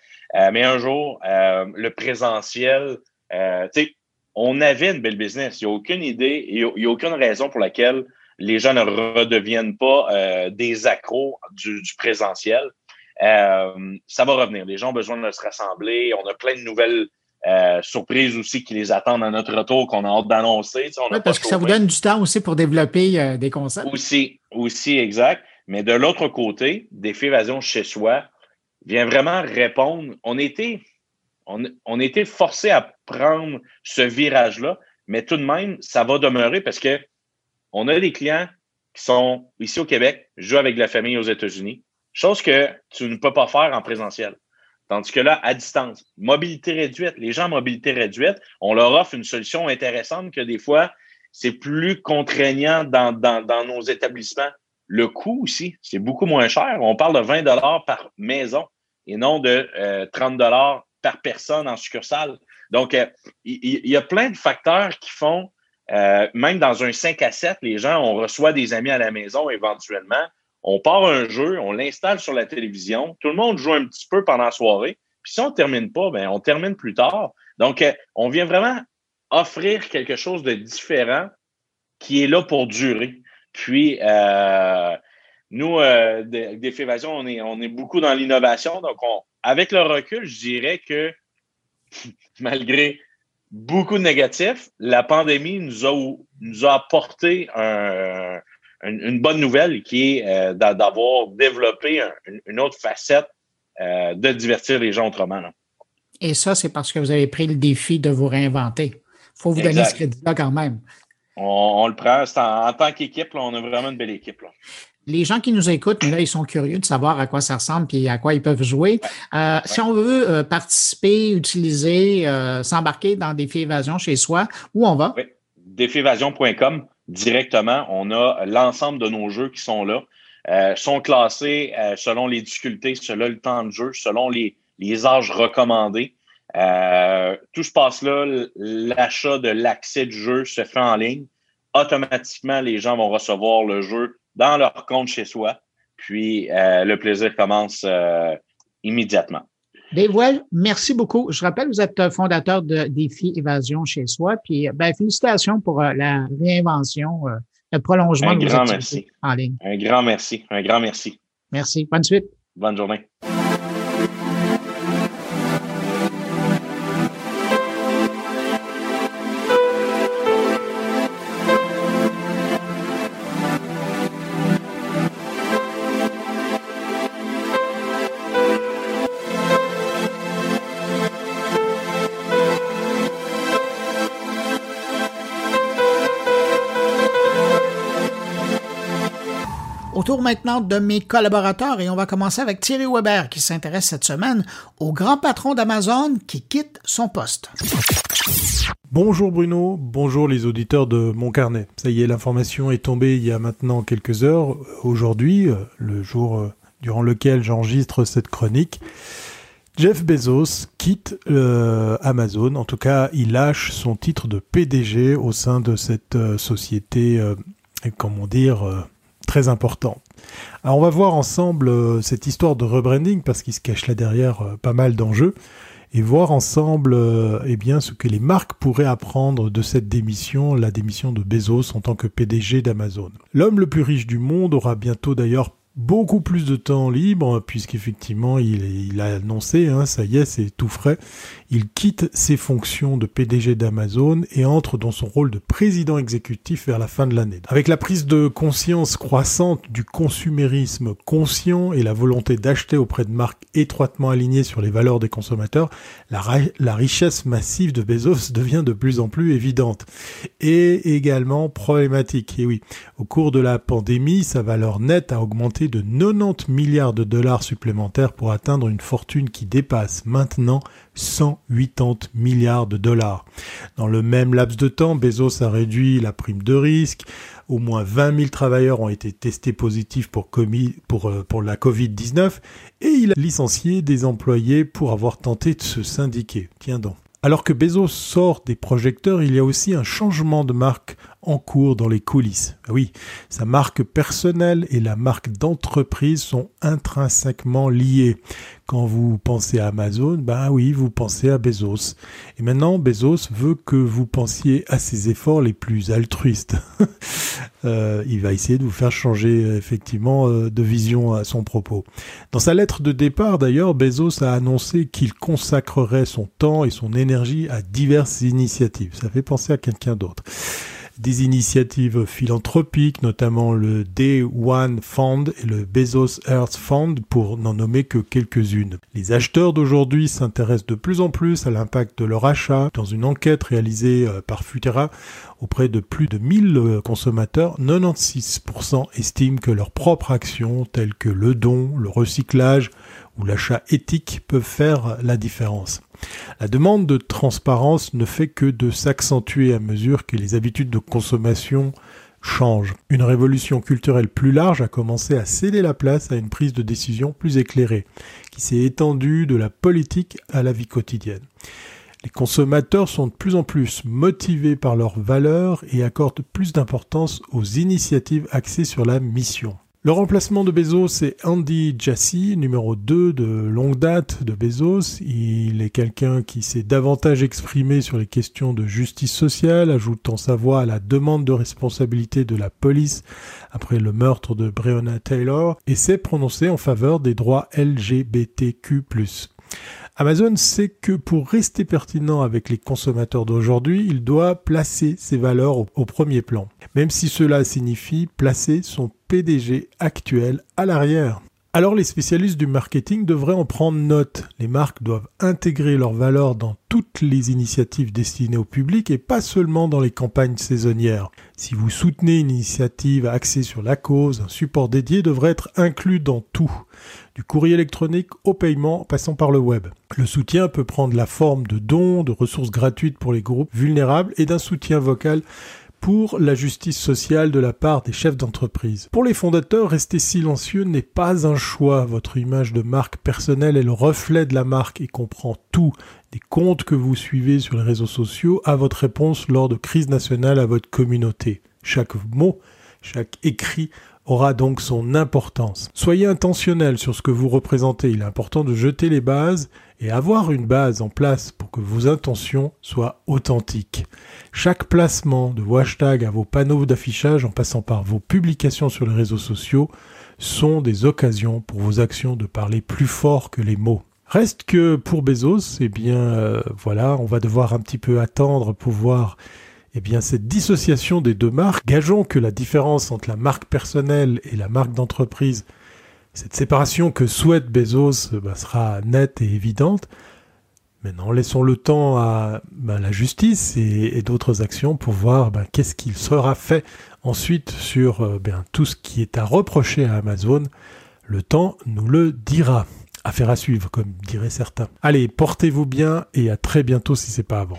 mais un jour, le présentiel, tu sais, on avait une belle business. Il n'y a aucune idée, il n'y a, aucune raison pour laquelle les gens ne redeviennent pas euh, des accros du, présentiel. Euh, ça va revenir. Les gens ont besoin de se rassembler. On a plein de nouvelles euh, surprises aussi qui les attendent à notre retour qu'on a hâte d'annoncer. oui, parce que ça vous donne du temps aussi pour développer des concepts. Aussi, aussi, exact. Mais de l'autre côté, Défi Évasion chez soi vient vraiment répondre. On était on, a été forcé à prendre ce virage-là, mais tout de même, ça va demeurer parce que on a des clients qui sont ici au Québec, jouent avec la famille aux États-Unis, chose que tu ne peux pas faire en présentiel. Tandis que là, à distance, mobilité réduite, les gens en mobilité réduite, on leur offre une solution intéressante que des fois, c'est plus contraignant dans, dans, nos établissements. Le coût aussi, c'est beaucoup moins cher. On parle de 20 par maison et non de 30 euh, 30 par personne en succursale. Donc, euh, il y, a plein de facteurs qui font, euh, même dans un 5 à 7, les gens, on reçoit des amis à la maison éventuellement. On part un jeu, on l'installe sur la télévision, tout le monde joue un petit peu pendant la soirée. Puis si on ne termine pas, ben, on termine plus tard. Donc, euh, on vient vraiment offrir quelque chose de différent qui est là pour durer. Puis, nous, des, des on est, beaucoup dans l'innovation. Donc, on, avec le recul, je dirais que [laughs] malgré beaucoup de négatifs, la pandémie nous a, apporté une, bonne nouvelle qui est euh, d'avoir développé une autre facette euh, de divertir les gens autrement. Et ça, c'est parce que vous avez pris le défi de vous réinventer. Il faut vous donner ce crédit-là quand même. On, le prend. En, tant qu'équipe, on a vraiment une belle équipe les gens qui nous écoutent, là, ils sont curieux de savoir à quoi ça ressemble et à quoi ils peuvent jouer. Euh, si on veut euh, participer, utiliser, euh, s'embarquer dans Défi Évasion chez soi, où on va? Oui. Défiévasion.com, directement. On a l'ensemble de nos jeux qui sont là. sont classés selon les difficultés, selon le temps de jeu, selon les, les âges recommandés. tout se passe là. L'achat de l'accès du jeu se fait en ligne. Automatiquement, les gens vont recevoir le jeu dans leur compte chez soi. Puis euh, le plaisir commence euh, immédiatement. Dave merci beaucoup. Je rappelle, vous êtes fondateur de Défi Évasion chez soi. Puis ben, félicitations pour euh, la réinvention, le prolongement un grand merci. en ligne. Un grand merci. Un grand merci. Merci. Bonne suite. Bonne journée. Maintenant de mes collaborateurs et on va commencer avec Thierry Weber qui s'intéresse cette semaine au grand patron d'Amazon qui quitte son poste. Bonjour Bruno, bonjour les auditeurs de mon carnet. Ça y est, l'information est tombée il y a maintenant quelques heures, aujourd'hui, euh, le jour euh, durant lequel j'enregistre cette chronique. Jeff Bezos quitte euh, Amazon, en tout cas il lâche son titre de PDG au sein de cette société, comment dire, très importante. Alors on va voir ensemble euh, cette histoire de rebranding parce qu'il se cache là derrière euh, pas mal d'enjeux et voir ensemble euh, eh bien ce que les marques pourraient apprendre de cette démission, la démission de Bezos en tant que PDG d'Amazon. L'homme le plus riche du monde aura bientôt d'ailleurs beaucoup plus de temps libre, puisqu'effectivement, il, il a annoncé, hein, ça y est, c'est tout frais, il quitte ses fonctions de PDG d'Amazon et entre dans son rôle de président exécutif vers la fin de l'année. Avec la prise de conscience croissante du consumérisme conscient et la volonté d'acheter auprès de marques étroitement alignées sur les valeurs des consommateurs, la, la richesse massive de Bezos devient de plus en plus évidente et également problématique. Et oui, au cours de la pandémie, sa valeur nette a augmenté de 90 milliards de dollars supplémentaires pour atteindre une fortune qui dépasse maintenant 180 milliards de dollars. Dans le même laps de temps, Bezos a réduit la prime de risque. Au moins 20 000 travailleurs ont été testés positifs pour, euh, la Covid-19 et il a licencié des employés pour avoir tenté de se syndiquer. Tiens donc. Alors que Bezos sort des projecteurs, il y a aussi un changement de marque en cours dans les coulisses. Ah oui, sa marque personnelle et la marque d'entreprise sont intrinsèquement liées. Quand vous pensez à Amazon, bah oui, vous pensez à Bezos. Et maintenant, Bezos veut que vous pensiez à ses efforts les plus altruistes. [laughs] euh, il va essayer de vous faire changer effectivement euh, de vision à son propos. Dans sa lettre de départ, d'ailleurs, Bezos a annoncé qu'il consacrerait son temps et son énergie à diverses initiatives. Ça fait penser à quelqu'un d'autre des initiatives philanthropiques, notamment le Day One Fund et le Bezos Earth Fund, pour n'en nommer que quelques-unes. Les acheteurs d'aujourd'hui s'intéressent de plus en plus à l'impact de leur achat. Dans une enquête réalisée euh, par Futera auprès de plus de 1000 euh, consommateurs, 96% estiment que leurs propres actions, telles que le don, le recyclage ou l'achat éthique, peuvent faire la différence. La demande de transparence ne fait que de s'accentuer à mesure que les habitudes de consommation changent. Une révolution culturelle plus large a commencé à céder la place à une prise de décision plus éclairée, qui s'est étendue de la politique à la vie quotidienne. Les consommateurs sont de plus en plus motivés par leurs valeurs et accordent plus d'importance aux initiatives axées sur la mission. Le remplacement de Bezos, c'est Andy Jassy, numéro 2 de longue date de Bezos. Il est quelqu'un qui s'est davantage exprimé sur les questions de justice sociale, ajoutant sa voix à la demande de responsabilité de la police après le meurtre de Breonna Taylor, et s'est prononcé en faveur des droits LGBTQ+. Amazon sait que pour rester pertinent avec les consommateurs d'aujourd'hui, il doit placer ses valeurs au, premier plan, même si cela signifie placer son PDG actuel à l'arrière. Alors les spécialistes du marketing devraient en prendre note. Les marques doivent intégrer leurs valeurs dans toutes les initiatives destinées au public et pas seulement dans les campagnes saisonnières. Si vous soutenez une initiative axée sur la cause, un support dédié devrait être inclus dans tout du courrier électronique au paiement passant par le web. Le soutien peut prendre la forme de dons, de ressources gratuites pour les groupes vulnérables et d'un soutien vocal pour la justice sociale de la part des chefs d'entreprise. Pour les fondateurs, rester silencieux n'est pas un choix. Votre image de marque personnelle est le reflet de la marque et comprend tout, des comptes que vous suivez sur les réseaux sociaux à votre réponse lors de crises nationales à votre communauté. Chaque mot, chaque écrit aura donc son importance. Soyez intentionnel sur ce que vous représentez. Il est important de jeter les bases et avoir une base en place pour que vos intentions soient authentiques. Chaque placement de vos hashtags à vos panneaux d'affichage en passant par vos publications sur les réseaux sociaux sont des occasions pour vos actions de parler plus fort que les mots. Reste que pour Bezos, eh bien euh, voilà, on va devoir un petit peu attendre pour voir eh bien, cette dissociation des deux marques, gageons que la différence entre la marque personnelle et la marque d'entreprise, cette séparation que souhaite Bezos bah, sera nette et évidente. Maintenant, laissons le temps à bah, la justice et, d'autres actions pour voir bah, qu'est-ce qu'il sera fait ensuite sur euh, tout ce qui est à reprocher à Amazon. Le temps nous le dira. Affaire à suivre, comme diraient certains. Allez, portez-vous bien et à très bientôt si c'est pas avant.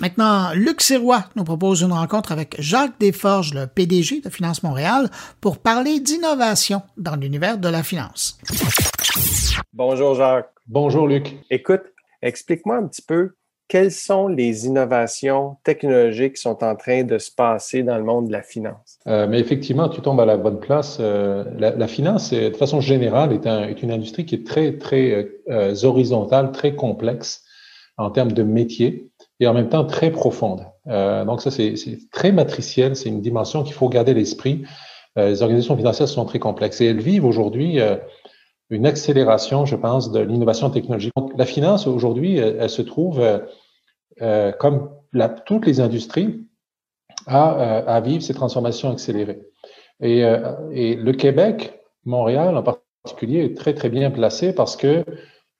Maintenant, Luc Sirois nous propose une rencontre avec Jacques Desforges, le PDG de Finance Montréal, pour parler d'innovation dans l'univers de la finance. Bonjour Jacques. Bonjour Luc. Écoute, explique-moi un petit peu quelles sont les innovations technologiques qui sont en train de se passer dans le monde de la finance? Euh, mais effectivement, tu tombes à la bonne place. Euh, la, finance, de façon générale, est, une industrie qui est très, très euh, horizontale, très complexe en termes de métier et en même temps très profonde. donc ça, c'est très matriciel, c'est une dimension qu'il faut garder à l'esprit. les organisations financières sont très complexes et elles vivent aujourd'hui une accélération, je pense, de l'innovation technologique. Donc, la finance, aujourd'hui, elle, se trouve, euh, euh, comme toutes les industries, à, euh, vivre ces transformations accélérées. Et, le Québec, Montréal en particulier, est très, très bien placé parce que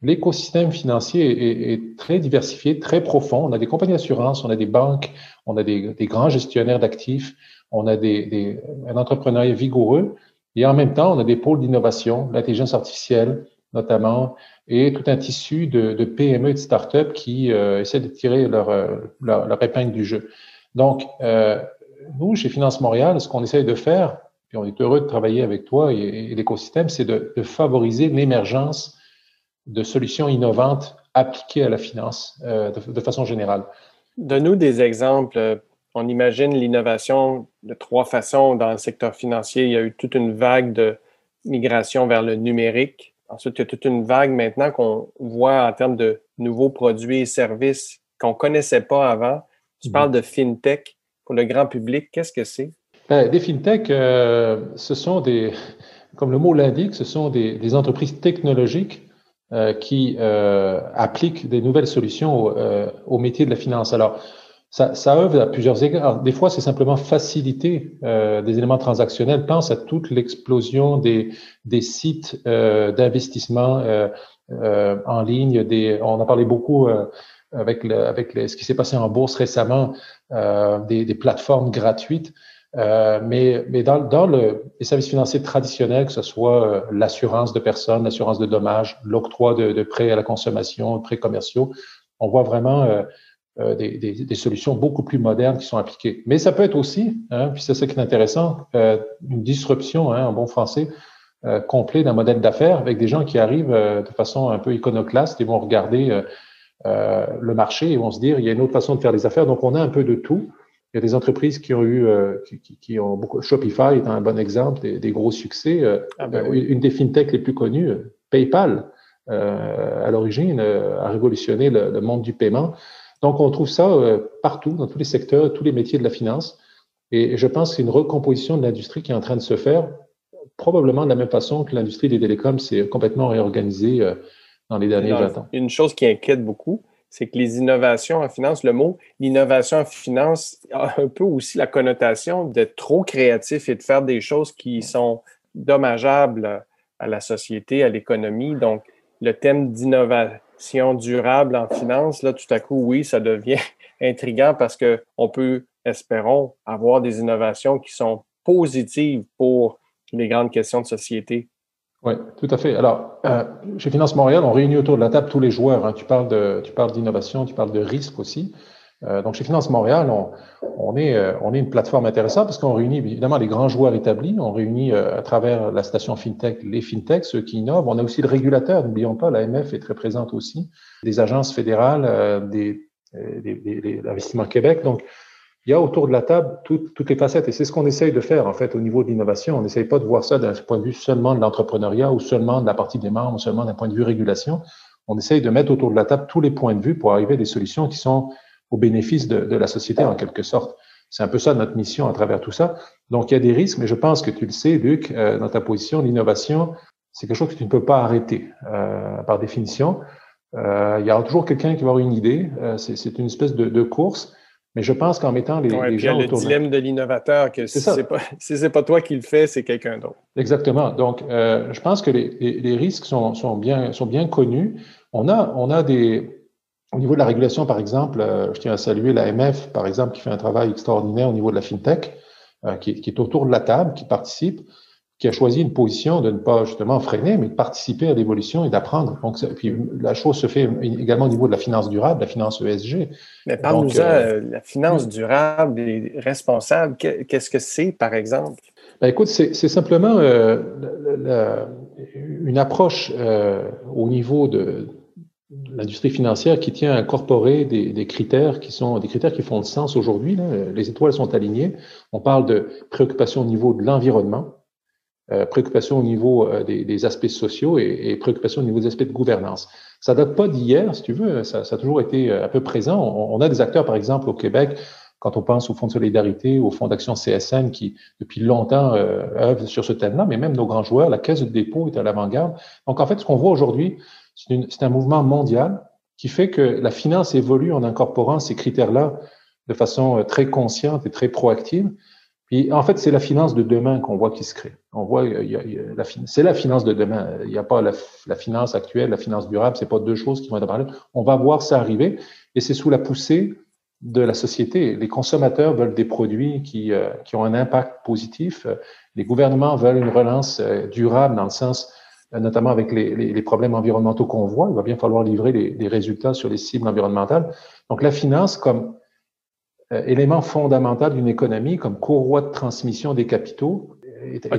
l'écosystème financier est, est, très diversifié, très profond. On a des compagnies d'assurance, on a des banques, on a des, des grands gestionnaires d'actifs, on a des, des, un entrepreneuriat vigoureux. Et en même temps, on a des pôles d'innovation, l'intelligence artificielle notamment, et tout un tissu de, de PME et de start-up qui euh, essaient de tirer leur, euh, leur, leur, épingle du jeu. Donc, euh, nous, chez Finance Montréal, ce qu'on essaye de faire, et on est heureux de travailler avec toi et, l'écosystème, c'est de, de, favoriser l'émergence de solutions innovantes appliquées à la finance euh, de, de façon générale. Donne-nous des exemples on imagine l'innovation de trois façons dans le secteur financier. Il y a eu toute une vague de migration vers le numérique. Ensuite, il y a toute une vague maintenant qu'on voit en termes de nouveaux produits et services qu'on ne connaissait pas avant. Tu mhm. parles de FinTech pour le grand public. Qu'est-ce que c'est? Ben, des FinTech, euh, ce sont des, [laughs] comme le mot l'indique, ce sont des, entreprises technologiques euh, qui euh, appliquent des nouvelles solutions au, au métier de la finance. Alors, ça, ça œuvre à plusieurs égards. Des fois, c'est simplement faciliter euh, des éléments transactionnels. Pense à toute l'explosion des, des sites euh, d'investissement euh, euh en ligne. Des, on a parlé beaucoup euh, avec, le, avec ce qui s'est passé en bourse récemment, des, des, plateformes gratuites. Mais mais dans, dans le, les services financiers traditionnels, que ce soit l'assurance de personnes, l'assurance de dommages, l'octroi de, de prêts à la consommation, prêts commerciaux, on voit vraiment euh, des, des, des, solutions beaucoup plus modernes qui sont appliquées. Mais ça peut être aussi, hein, puis c'est ça qui est intéressant, euh, une disruption, hein, en bon français, euh, complet d'un modèle d'affaires avec des gens qui arrivent euh, de façon un peu iconoclaste et vont regarder euh, le marché et vont se dire il y a une autre façon de faire des affaires. Donc on a un peu de tout. Il y a des entreprises qui ont eu, qui, qui, ont beaucoup. Shopify est un bon exemple des, des gros succès. Ah ben Une des fintechs les plus connues, PayPal, à l'origine, a révolutionné le, le monde du paiement. Donc, on trouve ça euh, partout, dans tous les secteurs, tous les métiers de la finance. Et je pense que c'est une recomposition de l'industrie qui est en train de se faire, probablement de la même façon que l'industrie des télécoms s'est complètement réorganisée euh, dans les derniers 20 ans. Une chose qui inquiète beaucoup, c'est que les innovations en finance, le mot l'innovation en finance a un peu aussi la connotation d'être trop créatif et de faire des choses qui sont dommageables à la société, à l'économie. Donc, le thème d'innovation durable en finance, là, tout à coup, oui, ça devient [laughs] intriguant parce qu'on peut, espérons, avoir des innovations qui sont positives pour les grandes questions de société. Oui, tout à fait. Alors, euh, chez Finance Montréal, on réunit autour de la table tous les joueurs. Hein. Tu parles de, tu parles d'innovation, tu parles de risque aussi. Euh, donc, chez Finance Montréal, on, on, est, euh, on est une plateforme intéressante parce qu'on réunit évidemment les grands joueurs établis. On réunit euh, à travers la station FinTech les FinTech, ceux qui innovent. On a aussi le régulateur, n'oublions pas, l'AMF est très présente aussi, des agences fédérales, des, des, des, l'investissement Québec. Donc, il y a autour de la table toutes les facettes et c'est ce qu'on essaye de faire en fait au niveau de l'innovation. On n'essaye pas de voir ça d'un point de vue seulement de l'entrepreneuriat ou seulement de la partie des membres, ou seulement d'un point de vue régulation. On essaye de mettre autour de la table tous les points de vue pour arriver à des solutions qui sont au bénéfice de, de la société en quelque sorte. C'est un peu ça notre mission à travers tout ça. Donc, il y a des risques, mais je pense que tu le sais, Luc, euh, dans ta position, l'innovation, c'est quelque chose que tu ne peux pas arrêter euh, par définition. Euh, il y aura toujours quelqu'un qui va avoir une idée. Euh, c'est une espèce de, de, course. Mais je pense qu'en mettant les, ouais, les gens le dilemme de l'innovateur, que si pas, [laughs] si pas toi qui le fais, c'est quelqu'un d'autre. Exactement. Donc, euh, je pense que les, les, les risques sont, sont, bien, sont bien connus. On a, on a des, au niveau de la régulation, par exemple, euh, je tiens à saluer l'AMF, par exemple, qui fait un travail extraordinaire au niveau de la FinTech, euh, qui, qui, est autour de la table, qui participe, qui a choisi une position de ne pas justement freiner, mais de participer à l'évolution et d'apprendre. Donc, puis la chose se fait également au niveau de la finance durable, la finance ESG. Mais parle-nous-en, euh, la finance durable et responsable, qu'est-ce que c'est, par exemple? Ben écoute, c'est simplement euh, la, la, une approche euh, au niveau de, l'industrie financière qui tient à incorporer des, des, critères qui sont des critères qui font le sens aujourd'hui. Les étoiles sont alignées. On parle de préoccupation au niveau de l'environnement, euh, préoccupation au niveau euh, des, des, aspects sociaux et, et, préoccupation au niveau des aspects de gouvernance. Ça date pas d'hier, si tu veux. Ça, ça, a toujours été un peu présent. On, on, a des acteurs, par exemple, au Québec, quand on pense au Fonds de solidarité, au Fonds d'action CSN, qui depuis longtemps euh, œuvrent sur ce thème-là, mais même nos grands joueurs, la Caisse de dépôt est à l'avant-garde. Donc, en fait, ce qu'on voit aujourd'hui, c'est un mouvement mondial qui fait que la finance évolue en incorporant ces critères-là de façon euh, très consciente et très proactive. Puis, en fait, c'est la finance de demain qu'on voit qui se crée. On voit, c'est la finance de demain. Il n'y a pas la, finance actuelle, la finance durable. C'est pas deux choses qui vont être parlées. On va voir ça arriver, et c'est sous la poussée de la société. Les consommateurs veulent des produits qui, euh, qui ont un impact positif. Les gouvernements veulent une relance euh, durable dans le sens, euh, notamment avec les, les, les problèmes environnementaux qu'on voit. Il va bien falloir livrer les, les, résultats sur les cibles environnementales. Donc la finance comme élément fondamental d'une économie, comme courroie de transmission des capitaux,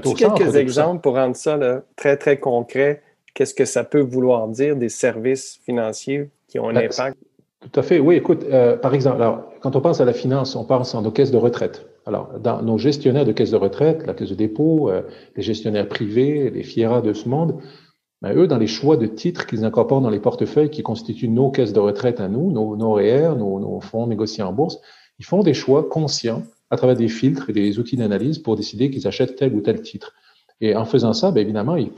au quelques exemples pour rendre ça là, très, très concret? Qu'est-ce que ça peut vouloir dire des services financiers qui ont un ben, impact? Tout à fait. Oui, écoute, euh, par exemple, alors, quand on pense à la finance, on pense en nos caisses de retraite. Alors, dans nos gestionnaires de caisses de retraite, la caisse de dépôt, euh, les gestionnaires privés, les FIERA de ce monde, ben, eux, dans les choix de titres qu'ils incorporent dans les portefeuilles qui constituent nos caisses de retraite à nous, nos, nos REER, nos, nos fonds négociés en bourse, ils font des choix conscients à travers des filtres et des outils d'analyse pour décider qu'ils achètent tel ou tel titre. Et en faisant ça, bien évidemment, ils,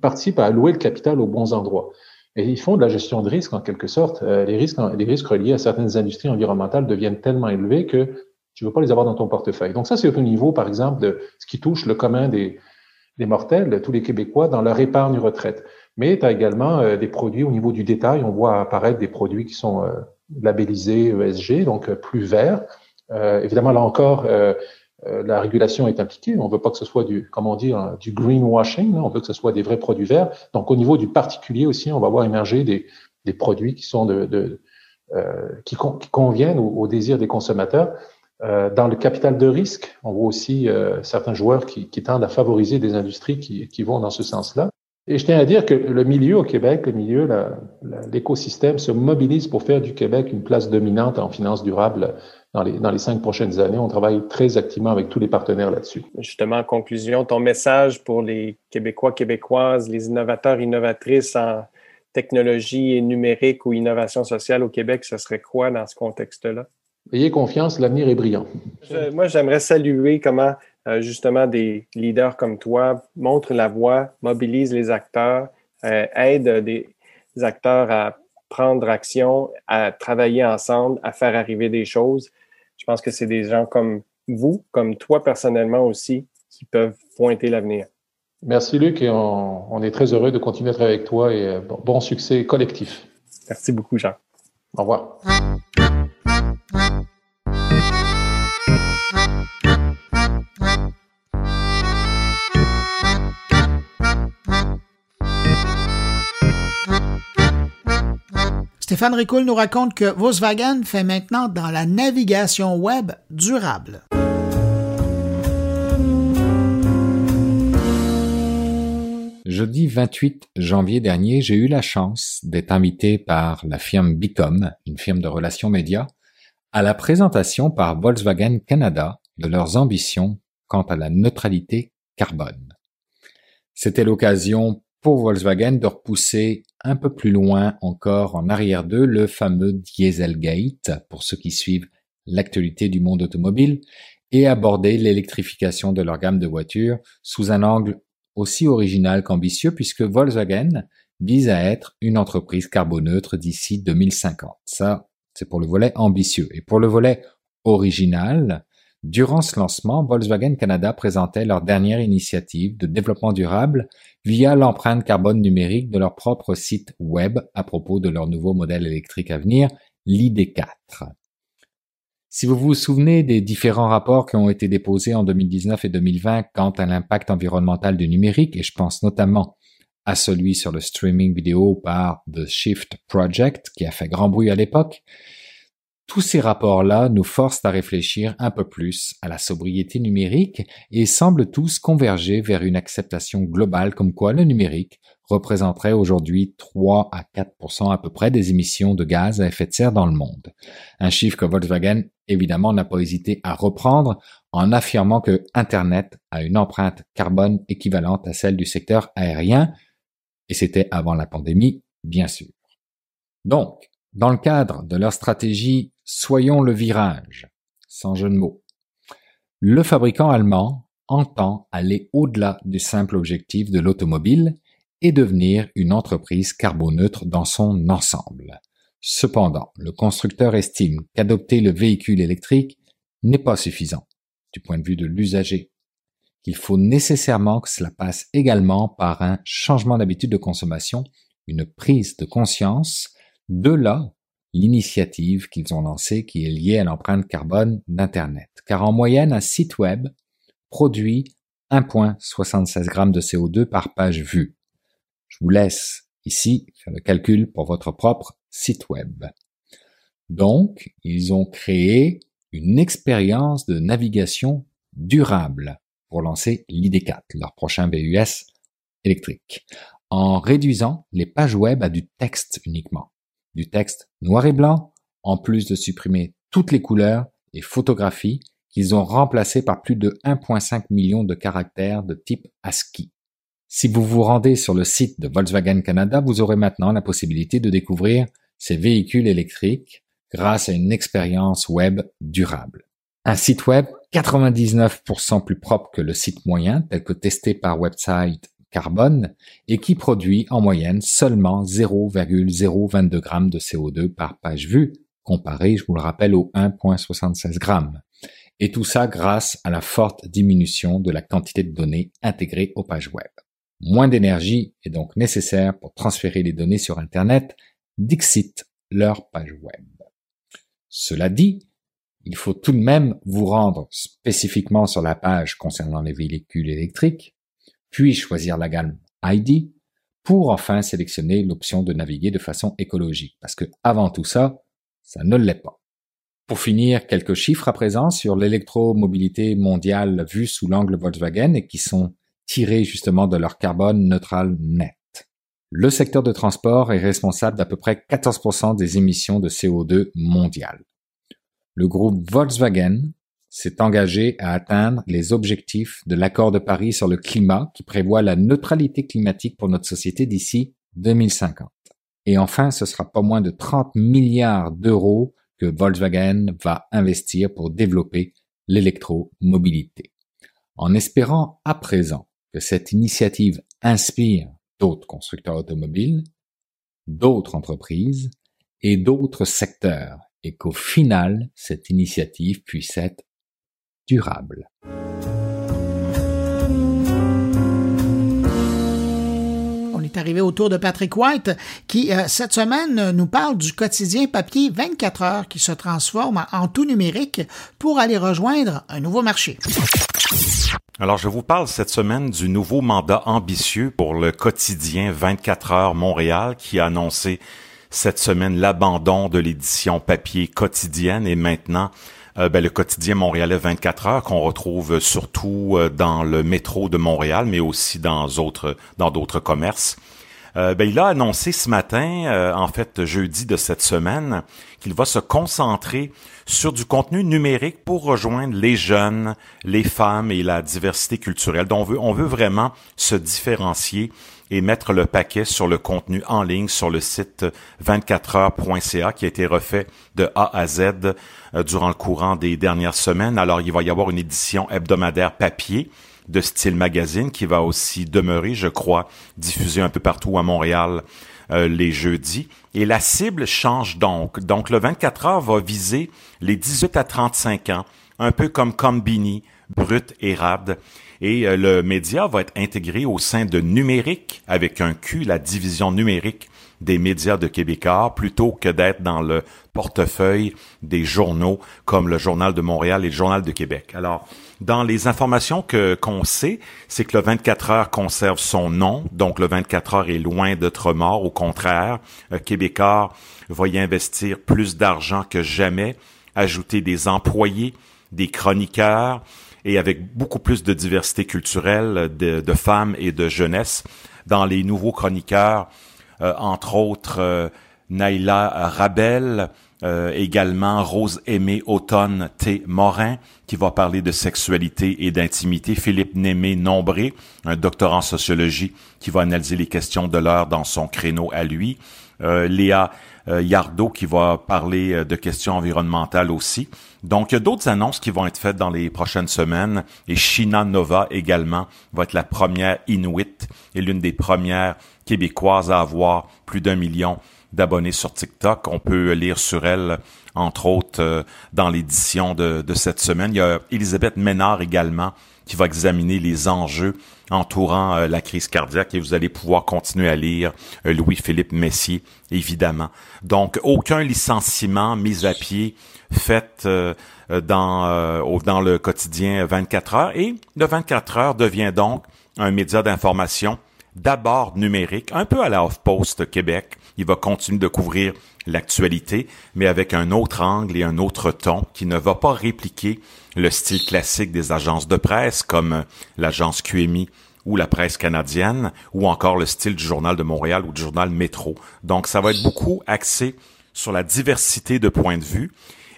participent à allouer le capital aux bons endroits. Et ils font de la gestion de risque en quelque sorte. Euh, les, risques, les risques reliés à certaines industries environnementales deviennent tellement élevés que tu ne veux pas les avoir dans ton portefeuille. Donc ça, c'est au niveau, par exemple, de ce qui touche le commun des, mortels, tous les Québécois, dans leur épargne retraite. Mais tu as également euh, des produits au niveau du détail. On voit apparaître des produits qui sont euh, labellisés ESG, donc plus verts. évidemment, là encore, euh, la régulation est impliquée. On veut pas que ce soit du, comment dire, hein, du greenwashing. On veut que ce soit des vrais produits verts. Donc, au niveau du particulier aussi, on va voir émerger des, produits qui sont euh, qui, conviennent au, au, désir des consommateurs. Euh, dans le capital de risque, on voit aussi euh, certains joueurs qui, tendent à favoriser des industries qui vont dans ce sens-là. Et je tiens à dire que le milieu au Québec, le milieu, l'écosystème se mobilise pour faire du Québec une place dominante en finance durable dans les, dans les cinq prochaines années. On travaille très activement avec tous les partenaires là-dessus. Justement, en conclusion, ton message pour les Québécois, Québécoises, les innovateurs, innovatrices en technologie et numérique ou innovation sociale au Québec, ce serait quoi dans ce contexte-là? Ayez confiance, l'avenir est brillant. moi, j'aimerais saluer comment euh, justement des leaders comme toi montrent la voie, mobilisent les acteurs, euh, aident des acteurs à prendre action, à travailler ensemble, à faire arriver des choses. Je pense que c'est des gens comme vous, comme toi personnellement aussi, qui peuvent pointer l'avenir. Merci Luc et on, on, est très heureux de continuer à travailler avec toi et euh, bon succès collectif. Merci beaucoup Jean. Au revoir. Stéphane Ricoul nous raconte que Volkswagen fait maintenant dans la navigation web durable. Jeudi 28 janvier dernier, j'ai eu la chance d'être invité par la firme Bicom, une firme de relations médias, à la présentation par Volkswagen Canada de leurs ambitions quant à la neutralité carbone. C'était l'occasion pour Volkswagen de repousser un peu plus loin encore en arrière d'eux le fameux Dieselgate, pour ceux qui suivent l'actualité du monde automobile, et aborder l'électrification de leur gamme de voitures sous un angle aussi original qu'ambitieux puisque Volkswagen vise à être une entreprise carboneutre d'ici 2050. Ça, c'est pour le volet ambitieux. Et pour le volet original, Durant ce lancement, Volkswagen Canada présentait leur dernière initiative de développement durable via l'empreinte carbone numérique de leur propre site web à propos de leur nouveau modèle électrique à venir, l'ID4. Si vous vous souvenez des différents rapports qui ont été déposés en 2019 et 2020 quant à l'impact environnemental du numérique, et je pense notamment à celui sur le streaming vidéo par The Shift Project qui a fait grand bruit à l'époque, tous ces rapports-là nous forcent à réfléchir un peu plus à la sobriété numérique et semblent tous converger vers une acceptation globale comme quoi le numérique représenterait aujourd'hui 3 à 4% à peu près des émissions de gaz à effet de serre dans le monde. Un chiffre que Volkswagen évidemment n'a pas hésité à reprendre en affirmant que Internet a une empreinte carbone équivalente à celle du secteur aérien, et c'était avant la pandémie, bien sûr. Donc, dans le cadre de leur stratégie Soyons le virage, sans jeu de mots, le fabricant allemand entend aller au-delà du simple objectif de l'automobile et devenir une entreprise carboneutre dans son ensemble. Cependant, le constructeur estime qu'adopter le véhicule électrique n'est pas suffisant du point de vue de l'usager, qu'il faut nécessairement que cela passe également par un changement d'habitude de consommation, une prise de conscience, de là l'initiative qu'ils ont lancée qui est liée à l'empreinte carbone d'Internet. Car en moyenne, un site web produit 1,76 g de CO2 par page vue. Je vous laisse ici faire le calcul pour votre propre site web. Donc, ils ont créé une expérience de navigation durable pour lancer l'ID4, leur prochain VUS électrique, en réduisant les pages web à du texte uniquement. Du texte noir et blanc, en plus de supprimer toutes les couleurs et photographies qu'ils ont remplacées par plus de 1.5 million de caractères de type ASCII. Si vous vous rendez sur le site de Volkswagen Canada, vous aurez maintenant la possibilité de découvrir ces véhicules électriques grâce à une expérience web durable. Un site web 99% plus propre que le site moyen tel que testé par Website Carbone et qui produit en moyenne seulement 0,022 g de CO2 par page vue, comparé, je vous le rappelle, au 1,76 g. Et tout ça grâce à la forte diminution de la quantité de données intégrées aux pages web. Moins d'énergie est donc nécessaire pour transférer les données sur Internet, Dixit leur page web. Cela dit, il faut tout de même vous rendre spécifiquement sur la page concernant les véhicules électriques, puis choisir la gamme ID pour enfin sélectionner l'option de naviguer de façon écologique, parce que avant tout ça, ça ne l'est pas. Pour finir, quelques chiffres à présent sur l'électromobilité mondiale vue sous l'angle Volkswagen et qui sont tirés justement de leur carbone neutral net. Le secteur de transport est responsable d'à peu près 14% des émissions de CO2 mondiales. Le groupe Volkswagen s'est engagé à atteindre les objectifs de l'accord de Paris sur le climat qui prévoit la neutralité climatique pour notre société d'ici 2050. Et enfin, ce sera pas moins de 30 milliards d'euros que Volkswagen va investir pour développer l'électromobilité. En espérant à présent que cette initiative inspire d'autres constructeurs automobiles, d'autres entreprises et d'autres secteurs, et qu'au final, cette initiative puisse être durable. On est arrivé au tour de Patrick White qui, euh, cette semaine, nous parle du quotidien papier 24 heures qui se transforme en tout numérique pour aller rejoindre un nouveau marché. Alors, je vous parle cette semaine du nouveau mandat ambitieux pour le quotidien 24 heures Montréal qui a annoncé cette semaine l'abandon de l'édition papier quotidienne et maintenant euh, ben, le quotidien montréalais 24 heures qu'on retrouve surtout euh, dans le métro de Montréal, mais aussi dans d'autres dans d'autres commerces. Euh, ben, il a annoncé ce matin, en fait jeudi de cette semaine, qu'il va se concentrer sur du contenu numérique pour rejoindre les jeunes, les femmes et la diversité culturelle. Donc on veut, on veut vraiment se différencier et mettre le paquet sur le contenu en ligne sur le site 24heures.ca qui a été refait de A à Z euh, durant le courant des dernières semaines. Alors, il va y avoir une édition hebdomadaire papier de style magazine qui va aussi demeurer, je crois, diffusée un peu partout à Montréal euh, les jeudis. Et la cible change donc. Donc le 24 heures va viser les 18 à 35 ans, un peu comme Combini, Brut et Rad. Et euh, le média va être intégré au sein de Numérique, avec un Q, la division numérique des médias de Québécois, plutôt que d'être dans le portefeuille des journaux comme le Journal de Montréal et le Journal de Québec. Alors, dans les informations que qu'on sait, c'est que le 24 heures conserve son nom, donc le 24 heures est loin d'être mort. Au contraire, euh, Québécois va y investir plus d'argent que jamais, ajouter des employés, des chroniqueurs, et avec beaucoup plus de diversité culturelle, de, de femmes et de jeunesse dans les nouveaux chroniqueurs, entre autres euh, Naila Rabel, euh, également Rose Aimée Automne T. Morin, qui va parler de sexualité et d'intimité. Philippe Némé Nombré, un docteur en sociologie, qui va analyser les questions de l'heure dans son créneau à lui. Euh, Léa euh, Yardo, qui va parler de questions environnementales aussi. Donc, il y a d'autres annonces qui vont être faites dans les prochaines semaines. Et Shina Nova également va être la première Inuit et l'une des premières Québécoises à avoir plus d'un million d'abonnés sur TikTok. On peut lire sur elle, entre autres, euh, dans l'édition de, de, cette semaine. Il y a Elisabeth Ménard également qui va examiner les enjeux entourant euh, la crise cardiaque et vous allez pouvoir continuer à lire euh, Louis-Philippe Messier, évidemment. Donc, aucun licenciement mis à pied fait dans, dans le quotidien 24 heures et le 24 heures devient donc un média d'information d'abord numérique, un peu à la Off-Post Québec, il va continuer de couvrir l'actualité, mais avec un autre angle et un autre ton qui ne va pas répliquer le style classique des agences de presse comme l'agence QMI ou la presse canadienne, ou encore le style du journal de Montréal ou du journal Métro. Donc, ça va être beaucoup axé sur la diversité de points de vue.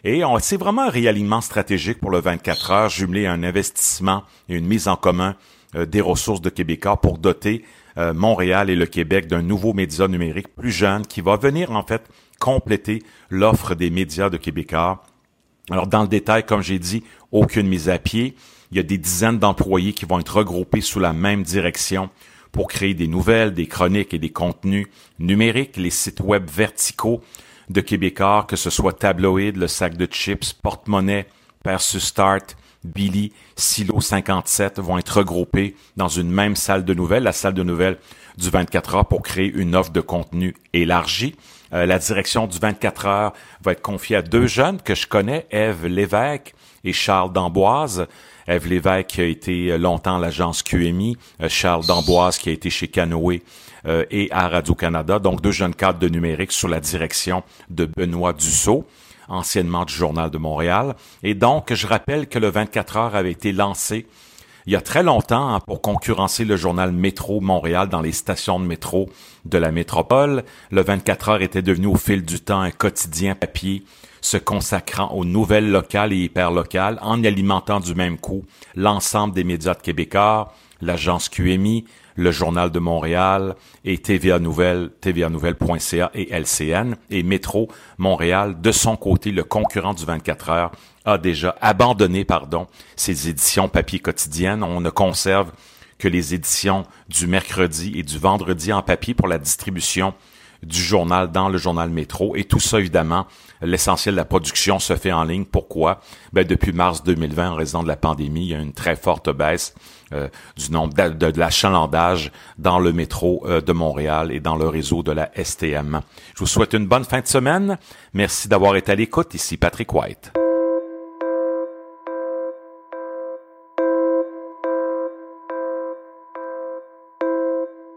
Et c'est vraiment un réalignement stratégique pour le 24 heures, jumelé à un investissement et une mise en commun euh, des ressources de Québécois pour doter euh, Montréal et le Québec d'un nouveau média numérique plus jeune qui va venir en fait compléter l'offre des médias de Québécois. Alors dans le détail, comme j'ai dit, aucune mise à pied. Il y a des dizaines d'employés qui vont être regroupés sous la même direction pour créer des nouvelles, des chroniques et des contenus numériques, les sites web verticaux de Québécois, que ce soit Tabloïd, le sac de chips, porte-monnaie, Persus Start, Billy, Silo 57 vont être regroupés dans une même salle de nouvelles, la salle de nouvelles du 24 heures pour créer une offre de contenu élargie. Euh, la direction du 24 heures va être confiée à deux jeunes que je connais, Eve Lévesque et Charles D'Amboise. Eve Lévesque qui a été longtemps à l'agence QMI, euh, Charles D'Amboise qui a été chez Canoë euh, et à Radio-Canada, donc deux jeunes cadres de numérique sous la direction de Benoît Dussault anciennement du Journal de Montréal. Et donc, je rappelle que le 24 heures avait été lancé il y a très longtemps hein, pour concurrencer le journal Métro Montréal dans les stations de métro de la métropole. Le 24 heures était devenu au fil du temps un quotidien papier se consacrant aux nouvelles locales et hyper locales en alimentant du même coup l'ensemble des médias de Québécois, l'agence QMI, le Journal de Montréal et TVA Nouvelle, tvanouvelle.ca et LCN. Et Métro Montréal, de son côté, le concurrent du 24 heures, a déjà abandonné, pardon, ses éditions papier quotidiennes. On ne conserve que les éditions du mercredi et du vendredi en papier pour la distribution du journal dans le journal Métro. Et tout ça, évidemment, l'essentiel de la production se fait en ligne. Pourquoi? Ben, depuis mars 2020, en raison de la pandémie, il y a une très forte baisse euh, du nombre de, de, l'achalandage dans le métro euh, de Montréal et dans le réseau de la STM. Je vous souhaite une bonne fin de semaine. Merci d'avoir été à l'écoute. Ici Patrick White.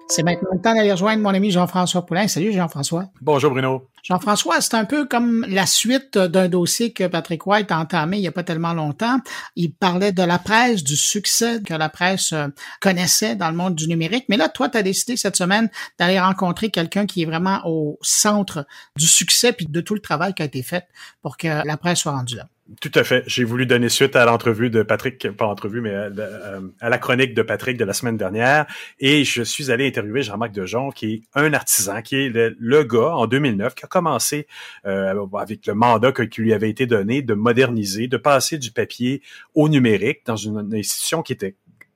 C'est maintenant le temps d'aller rejoindre mon ami Jean-François Poulain. Salut Jean-François. Bonjour Bruno. Jean-François, c'est un peu comme la suite d'un dossier que Patrick White a entamé il n'y a pas tellement longtemps. Il parlait de la presse, du succès que la presse euh, connaissait dans le monde du numérique. Mais là, toi, tu as décidé cette semaine d'aller rencontrer quelqu'un qui est vraiment au centre du succès puis de tout le travail qui a été fait pour que la presse soit rendue là. Tout à fait. J'ai voulu donner suite à l'entrevue de Patrick, pas entrevue, mais à, euh, à, la chronique de Patrick de la semaine dernière. Et je suis allé interviewer Jean-Marc Dejon, qui est un artisan, qui est le, gars en 2009 qui a commencé euh, avec le mandat qui lui avait été donné de moderniser, de passer du papier au numérique dans une institution qui était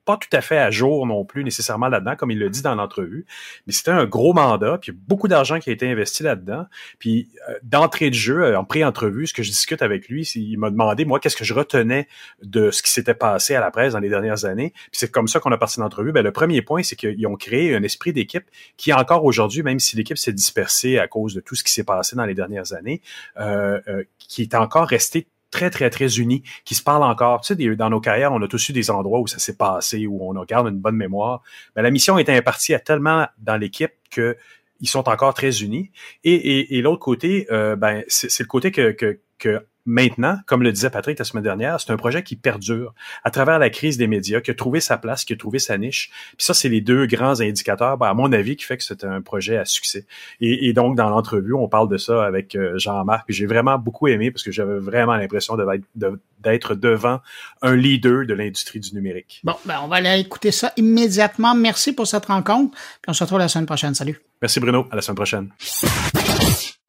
pas tout à fait à jour non plus nécessairement là-dedans, comme il le dit dans l'entrevue. Mais c'était un gros mandat, puis beaucoup d'argent qui a été investi là-dedans. Puis euh, d'entrée de jeu, euh, en pré-entrevue, ce que je discute avec lui, il m'a demandé, moi, qu'est-ce que je retenais de ce qui s'était passé à la presse dans les dernières années. Puis c'est comme ça qu'on a parti l'entrevue. Ben, le premier point, c'est qu'ils ont créé un esprit d'équipe qui, encore aujourd'hui, même si l'équipe s'est dispersée à cause de tout ce qui s'est passé dans les dernières années, euh, qui est encore resté très, très, très unis, qui se parlent encore. Tu sais, dans nos carrières, on a tous eu des endroits où ça s'est passé, où on garde une bonne mémoire. Mais la mission est impartie à tellement dans l'équipe que ils sont encore très unis. Et, et, l'autre côté, euh, ben, c'est le côté que maintenant, comme le disait Patrick la semaine dernière, c'est un projet qui perdure à travers la crise des médias, qui a trouvé sa place, qui a trouvé sa niche. Puis ça, c'est les deux grands indicateurs, ben, à mon avis, qui fait que c'est un projet à succès. Et, donc, dans l'entrevue, on parle de ça avec euh, Jean-Marc, puis j'ai vraiment beaucoup aimé parce que j'avais vraiment l'impression d'être devant un leader de l'industrie du numérique. Bon, ben, on va aller écouter ça immédiatement. Merci pour cette rencontre. Puis on se retrouve la semaine prochaine. Salut. Merci Bruno. À la semaine prochaine.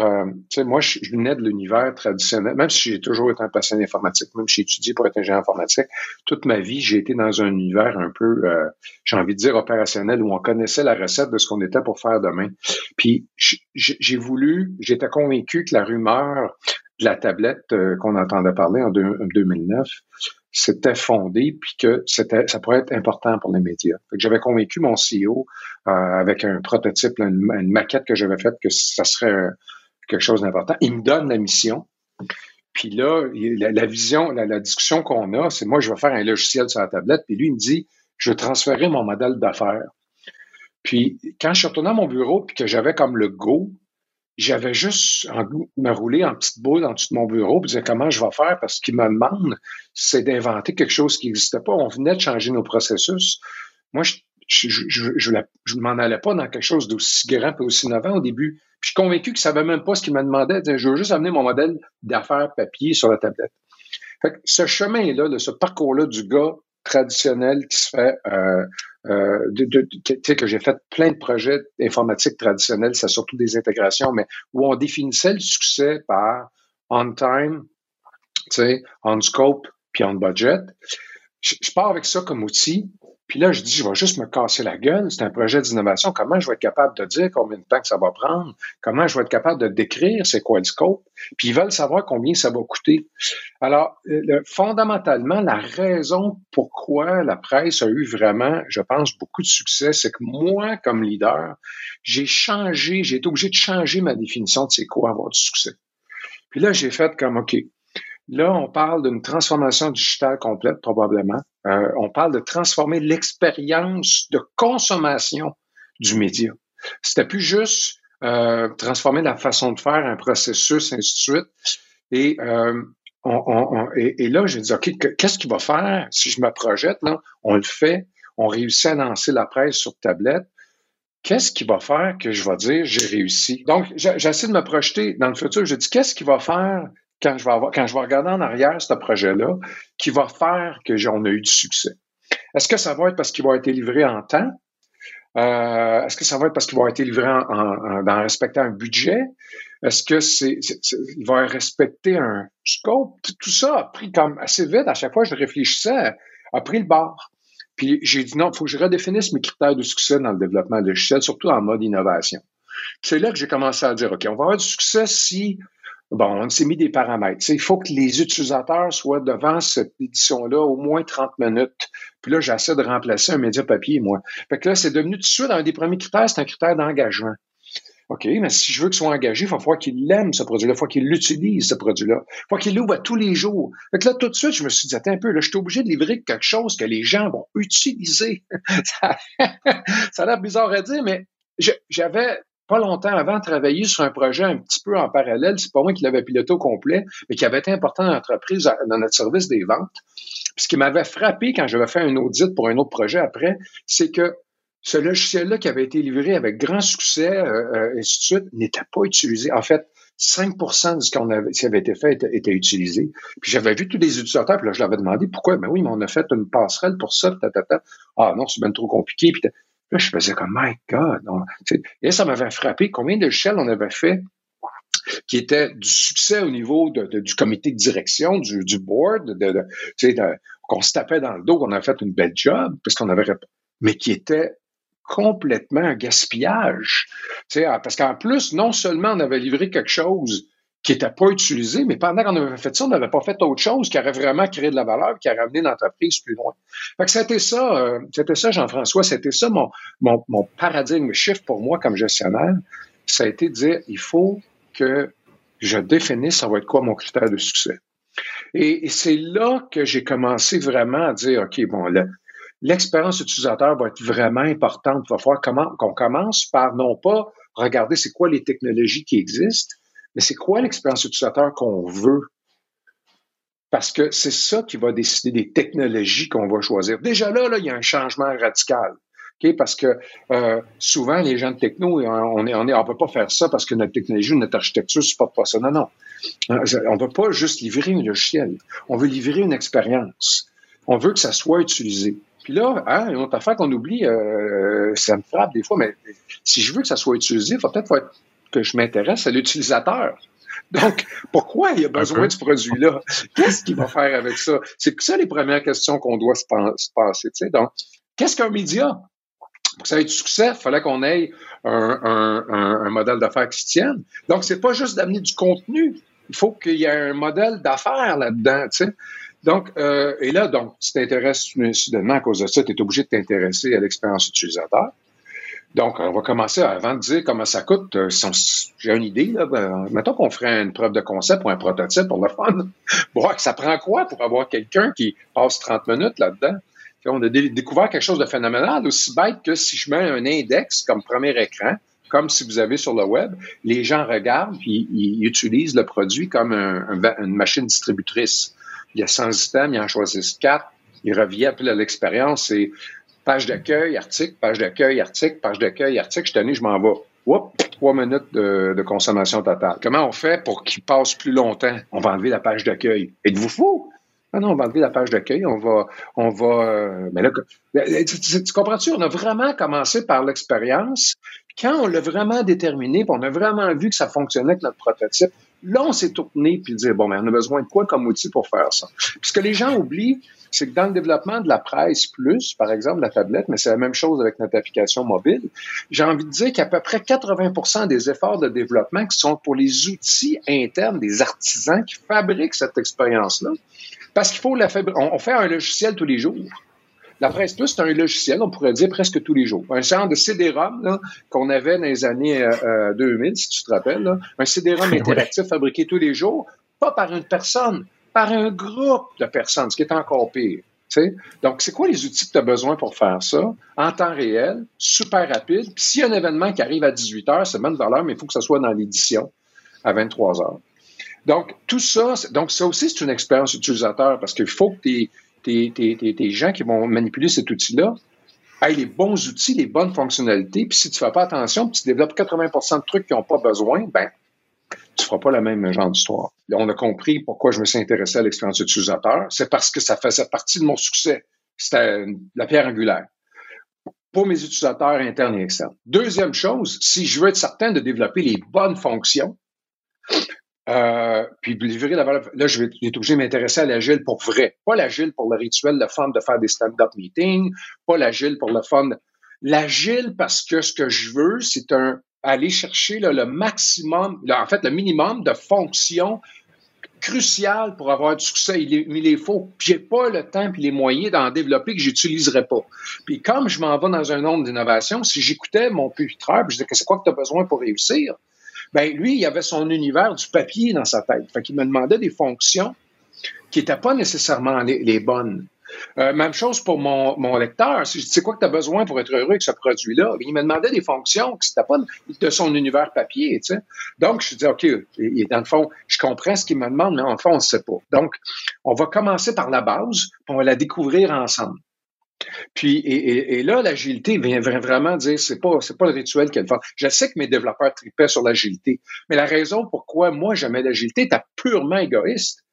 Euh, moi, je, venais de l'univers traditionnel, même si j'ai toujours été un passionné informatique, même si j'ai étudié pour être ingénieur informatique, toute ma vie, j'ai été dans un univers un peu, euh, j'ai envie de dire, opérationnel, où on connaissait la recette de ce qu'on était pour faire demain. Puis j'ai voulu, j'étais convaincu que la rumeur de la tablette euh, qu'on entendait parler en, 2009, c'était fondé, puis que ça pourrait être important pour les médias. J'avais convaincu mon CEO avec un prototype, une, une maquette que j'avais faite, que ça serait quelque chose d'important. Il me donne la mission. Puis là, la, vision, la, discussion qu'on a, c'est moi, je vais faire un logiciel sur la tablette. Puis lui, il me dit, je vais transférer mon modèle d'affaires. Puis quand je suis retourné à mon bureau, puis que j'avais comme le go, j'avais juste me rouler en petite boule en dessous de mon bureau, puis dire comment je vais faire, parce qu'il me demande, c'est d'inventer quelque chose qui n'existait pas. On venait de changer nos processus. Moi, je, je, m'en allais pas dans quelque chose d'aussi grand et aussi innovant au début. Je suis convaincu que ça savait même pas ce qu'il me demandait. Je veux juste amener mon modèle d'affaires papier sur la tablette. Fait que ce chemin-là, ce parcours-là du gars traditionnel qui se fait, euh, euh, sais que j'ai fait plein de projets informatiques traditionnels, c'est surtout des intégrations, mais où on définissait le succès par on time, on scope, puis on budget. je pars avec ça comme outil, puis là, je dis, je vais juste me casser la gueule. C'est un projet d'innovation. Comment je vais être capable de dire combien de temps que ça va prendre? Comment je vais être capable de décrire c'est quoi le scope? Puis ils veulent savoir combien ça va coûter. Alors, euh, fondamentalement, la raison pourquoi la presse a eu vraiment, je pense, beaucoup de succès, c'est que moi, comme leader, j'ai changé, j'ai été obligé de changer ma définition de c'est quoi avoir du succès. Puis là, j'ai fait comme, OK, Là, on parle d'une transformation digitale complète, probablement. Euh, on parle de transformer l'expérience de consommation du média. C'était plus juste euh, transformer la façon de faire, un processus, ainsi de suite. Et, euh, là, j'ai dit, OK, qu'est-ce qu'il va faire si je me projette? Là, on le fait, on réussit à lancer la presse sur tablette. Qu'est-ce qui va faire que je vais dire j'ai réussi? Donc, j'essaie de me projeter dans le futur. Je dis, qu'est-ce qui va faire quand je vais avoir, quand je vais regarder en arrière ce projet-là, qui va faire que j'en ai eu du succès. Est-ce que ça va être parce qu'il va être livré en temps? Euh, est-ce que ça va être parce qu'il va être livré en, en, en, respectant un budget? Est-ce que c'est, il va respecter un scope? Tout ça a pris comme assez vite. À chaque fois, je réfléchissais, a pris le bord. Puis j'ai dit non, il faut que je redéfinisse mes critères de succès dans le développement logiciel, surtout en mode innovation. C'est là que j'ai commencé à dire, OK, on va avoir du succès si Bon, on s'est mis des paramètres. il faut que les utilisateurs soient devant cette édition-là au moins 30 minutes. Puis là, j'essaie de remplacer un média papier, moi. Fait que là, c'est devenu tout de suite un des premiers critères, c'est un critère d'engagement. OK, mais si je veux qu'il soit engagé, il faut voir qu'il l'aime, ce produit-là. Il faut qu'il l'utilise, ce produit-là. Il faut qu'il l'ouvre tous les jours. Fait que là, tout de suite, je me suis dit, attends un peu, là, je suis obligé de livrer quelque chose que les gens vont utiliser. [laughs] [laughs] ça a l'air bizarre à dire, mais j'avais pas longtemps avant, travailler sur un projet un petit peu en parallèle. C'est pas moi qui l'avais piloté au complet, mais qui avait été important dans l'entreprise, dans notre service des ventes. ce qui m'avait frappé quand j'avais fait un audit pour un autre projet après, c'est que ce logiciel-là qui avait été livré avec grand succès, euh, euh, et ainsi de suite, n'était pas utilisé. En fait, 5% de ce, qui avait été fait était, utilisé. Puis j'avais vu tous les utilisateurs, puis là, je leur avais demandé pourquoi. Ben oui, mais on a fait une passerelle pour ça, ta, Ah non, c'est bien trop compliqué. Là, je faisais comme, my God. et ça m'avait frappé combien de shell on avait fait qui était du succès au niveau de, du comité de direction, du, du board, de, qu'on se tapait dans le dos, qu'on avait fait une belle job, parce qu'on avait, mais qui était complètement un gaspillage. Ah, parce qu'en plus, non seulement on avait livré quelque chose qui n'était pas utilisé, mais pendant qu'on avait fait ça, on n'avait pas fait autre chose qui aurait vraiment créé de la valeur, qui aurait amené l'entreprise plus loin. Fait que c'était ça, euh, c'était ça, Jean-François, c'était ça mon, mon, mon paradigme shift pour moi comme gestionnaire. Ça a été de dire, il faut que je définisse ça va être quoi mon critère de succès. Et, c'est là que j'ai commencé vraiment à dire, OK, bon, l'expérience utilisateur va être vraiment importante. Il va falloir comment, qu'on commence par non pas regarder c'est quoi les technologies qui existent, mais c'est quoi l'expérience utilisateur qu'on veut? Parce que c'est ça qui va décider des technologies qu'on va choisir. Déjà là, là, il y a un changement radical. Parce que euh, souvent, les gens de techno, on est, on est, on peut pas faire ça parce que notre technologie ou notre architecture ne supporte pas ça. Non, non. On ne veut pas juste livrer un logiciel. On veut livrer une expérience. On veut que ça soit utilisé. Puis là, hein, une autre affaire qu'on oublie, euh, ça me frappe des fois, mais si je veux que ça soit utilisé, il faut peut-être que je m'intéresse à l'utilisateur. Donc, pourquoi il y a besoin de ce produit-là? Qu'est-ce qu'il va faire avec ça? C'est ça les premières questions qu'on doit se, passer. Donc, qu'est-ce qu'un média? Pour que ça ait du succès, il fallait qu'on ait un, modèle d'affaires qui se tienne. Donc, c'est pas juste d'amener du contenu. Il faut qu'il y ait un modèle d'affaires là-dedans. Donc, euh, et là, donc, si tu t'intéresses soudainement à cause de ça, tu es obligé de t'intéresser à l'expérience utilisateur. Donc, on va commencer avant de dire comment ça coûte. Euh, j'ai une idée, là. Ben, mettons qu'on ferait une preuve de concept ou un prototype pour le fun. [laughs] Bon, ça prend quoi pour avoir quelqu'un qui passe 30 minutes là-dedans? On a découvert quelque chose de phénoménal, aussi bête que si je mets un index comme premier écran, comme si vous avez sur le web, les gens regardent puis ils, utilisent le produit comme une machine distributrice. Il y a 100 items, ils en choisissent 4, ils reviennent, puis l'expérience, c'est page d'accueil, article, page d'accueil, article, page d'accueil, article. Je tenais, je m'en vais. Oups, trois minutes de, consommation totale. Comment on fait pour qu'il passe plus longtemps? On va enlever la page d'accueil. Êtes-vous fou? Ah non, on va enlever la page d'accueil, on va, on va, euh, mais là, tu, comprends-tu? On a vraiment commencé par l'expérience. Quand on l'a vraiment déterminé, puis on a vraiment vu que ça fonctionnait avec notre prototype, là, on s'est tourné puis dire, bon, mais on a besoin de quoi comme outil pour faire ça? Puis ce que les gens oublient, c'est que dans le développement de la presse plus, par exemple, la tablette, mais c'est la même chose avec notre application mobile, j'ai envie de dire qu'à peu près 80% des efforts de développement qui sont pour les outils internes des artisans qui fabriquent cette expérience-là. Parce qu'il faut la fabriquer. On, fait un logiciel tous les jours. La Presse Plus, c'est un logiciel, on pourrait dire presque tous les jours. Un genre de CD-ROM qu'on avait dans les années 2000, euh, euh, si tu te rappelles. Un CD-ROM [laughs] interactif fabriqué tous les jours, pas par une personne, par un groupe de personnes, ce qui est encore pire. Donc, c'est quoi les outils que tu as besoin pour faire ça? En temps réel, super rapide? Puis s'il y a un événement qui arrive à 18 heures, c'est même valeur, mais il faut que ça soit dans l'édition à 23 heures. Donc, tout ça, donc ça aussi, c'est une expérience utilisateur parce qu'il faut que tes, tes, gens qui vont manipuler cet outil-là aient les bons outils, les bonnes fonctionnalités. Puis si tu ne fais pas attention, puis tu développes 80 de trucs qui n'ont pas besoin, ben tu feras pas la même genre d'histoire. On a compris pourquoi je me suis intéressé à l'expérience utilisateur. C'est parce que ça faisait partie de mon succès. C'était la pierre angulaire pour mes utilisateurs internes et externes. Deuxième chose, si je veux être certain de développer les bonnes fonctions, euh, puis livrer la valeur, là, je vais être obligé de m'intéresser à l'agile pour vrai. Pas l'agile pour le rituel, le fun de faire des stand-up meetings, pas l'agile pour le fun. L'agile parce que ce que je veux, c'est un aller chercher le maximum, en fait, le minimum de fonctions cruciales pour avoir du succès. Il, est, il est faux. J'ai pas le temps et les moyens d'en développer que j'utiliserai pas. Puis comme je m'en vais dans un monde d'innovation, si j'écoutais mon pupitreur, je disais que c'est quoi que tu as besoin pour réussir? Ben lui, il avait son univers du papier dans sa tête. Fait qu'il me demandait des fonctions qui n'étaient pas nécessairement les bonnes. Euh, même chose pour mon, mon lecteur. C'est quoi que tu as besoin pour être heureux avec ce produit-là? Il me demandait des fonctions qui n'étaient pas de son univers papier. Tu sais. Donc, je dis, OK, et, dans le fond, je comprends ce qu'il me demande, mais en fond, on ne sait pas. Donc, on va commencer par la base, puis on va la découvrir ensemble. Puis, et, là, l'agilité vient vraiment dire, c'est pas, c'est pas le rituel qu'elle fait. Je sais que mes développeurs tripaient sur l'agilité, mais la raison pourquoi moi j'aimais l'agilité était purement égoïste.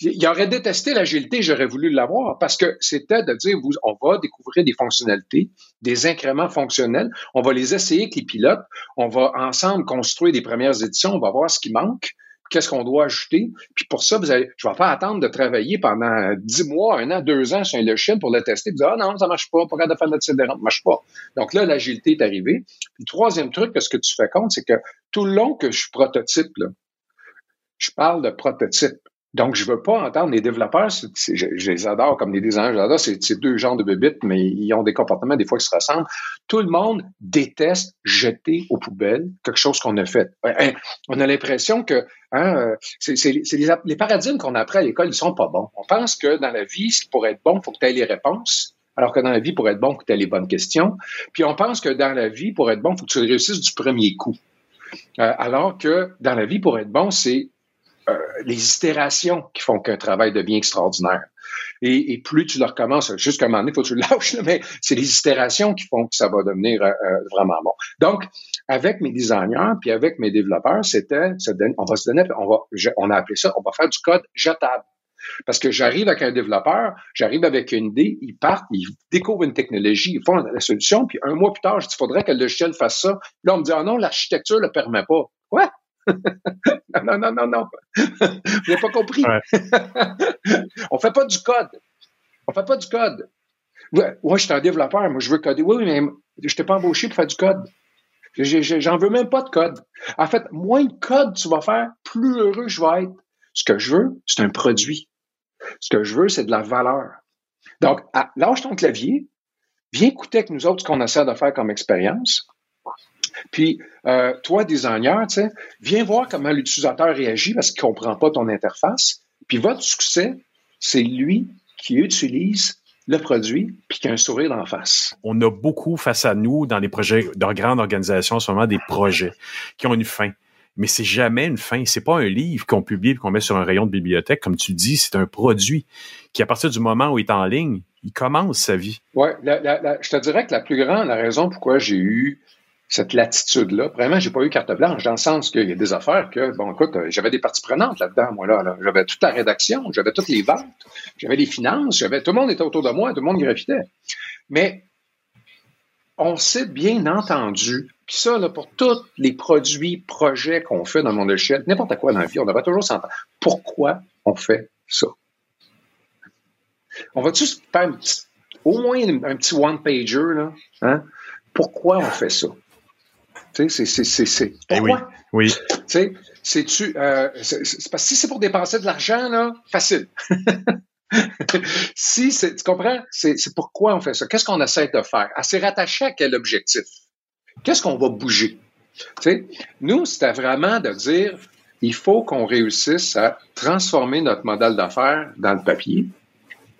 Il aurait détesté l'agilité, j'aurais voulu l'avoir parce que c'était de dire, vous, on va découvrir des fonctionnalités, des incréments fonctionnels, on va les essayer avec les pilotes, on va ensemble construire des premières éditions, on va voir ce qui manque, qu'est-ce qu'on doit ajouter. Puis pour ça, vous allez, je vais pas attendre de travailler pendant dix mois, un an, deux ans sur un logiciel pour le tester. Vous dire, ah non, ça marche pas, pas capable de faire notre site ça marche pas. Donc là, l'agilité est arrivée. Puis le troisième truc, ce que tu fais compte, c'est que tout le long que je prototype, là, je parle de prototype. Donc, je veux pas entendre les développeurs, je, les adore comme les designers, j'adore, c'est deux genres de bébites, mais ils ont des comportements des fois qui se ressemblent. Tout le monde déteste jeter aux poubelles quelque chose qu'on a fait. Hein, on a l'impression que hein, euh, c'est les, paradigmes qu'on apprend à l'école, ils sont pas bons. On pense que dans la vie, pour être bon, il faut que tu aies les réponses. Alors que dans la vie, pour être bon, il faut que tu aies les bonnes questions. Puis on pense que dans la vie, pour être bon, il faut que tu réussisses du premier coup. Euh, alors que dans la vie, pour être bon, c'est euh, les itérations qui font qu'un travail devient extraordinaire. Et, plus tu le recommences, jusqu'à un moment donné, faut que tu le [laughs] lâches, mais c'est les itérations qui font que ça va devenir euh, euh, vraiment bon. Donc, avec mes designers puis avec mes développeurs, c'était, on va se donner, on va, on a appelé ça, on va faire du code jetable. Parce que j'arrive avec un développeur, j'arrive avec une idée, ils partent, ils découvrent une technologie, ils font la solution, puis un mois plus tard, je dis, il faudrait que le logiciel fasse ça. Là, on me dit, ah non, l'architecture le permet pas. Quoi? Non, non, non, non. Vous n'avez pas compris. on fait pas du code. On fait pas du code. Moi, je suis un développeur, moi, je veux coder. Oui, mais je t'ai pas embauché pour faire du code. J'en veux même pas de code. En fait, moins de code tu vas faire, plus heureux je vais être. Ce que je veux, c'est un produit. Ce que je veux, c'est de la valeur. Donc, lâche ton clavier, viens écouter avec nous autres ce qu'on essaie de faire comme expérience. Puis, euh, toi, designer, viens voir comment l'utilisateur réagit parce qu'il ne comprend pas ton interface. Puis, votre succès, c'est lui qui utilise le produit puis qui a un sourire en face. On a beaucoup face à nous dans les projets de grandes organisations, en des projets qui ont une fin mais c'est jamais une fin. C'est pas un livre qu'on publie et qu'on met sur un rayon de bibliothèque. Comme tu dis, c'est un produit qui, à partir du moment où il est en ligne, il commence sa vie. Oui, je te dirais que la plus grande la raison pourquoi j'ai eu cette latitude-là, vraiment, j'ai pas eu carte blanche, dans le sens qu'il y a des affaires que, bon, écoute, j'avais des parties prenantes là-dedans, moi, là. J'avais toute la rédaction, j'avais toutes les ventes, j'avais les finances, j'avais, tout le monde était autour de moi, tout le monde graffitait. Mais on s'est bien entendu puis ça, là, pour tous les produits, projets qu'on fait dans mon logiciel, n'importe quoi dans la vie, on devrait toujours s'entendre. Pourquoi on fait ça? On va juste faire au moins un petit one-pager, là. Hein? Pourquoi on fait ça? Tu sais, c'est, c'est, eh pourquoi? oui, oui. Tu sais, c'est-tu, euh, parce que si c'est pour dépenser de l'argent, là, facile. [laughs] si c'est, tu comprends? C'est, pourquoi on fait ça. Qu'est-ce qu'on essaie de faire? À s'est rattaché à quel objectif? Qu'est-ce qu'on va bouger? sais, nous, c'était vraiment de dire, il faut qu'on réussisse à transformer notre modèle d'affaires dans le papier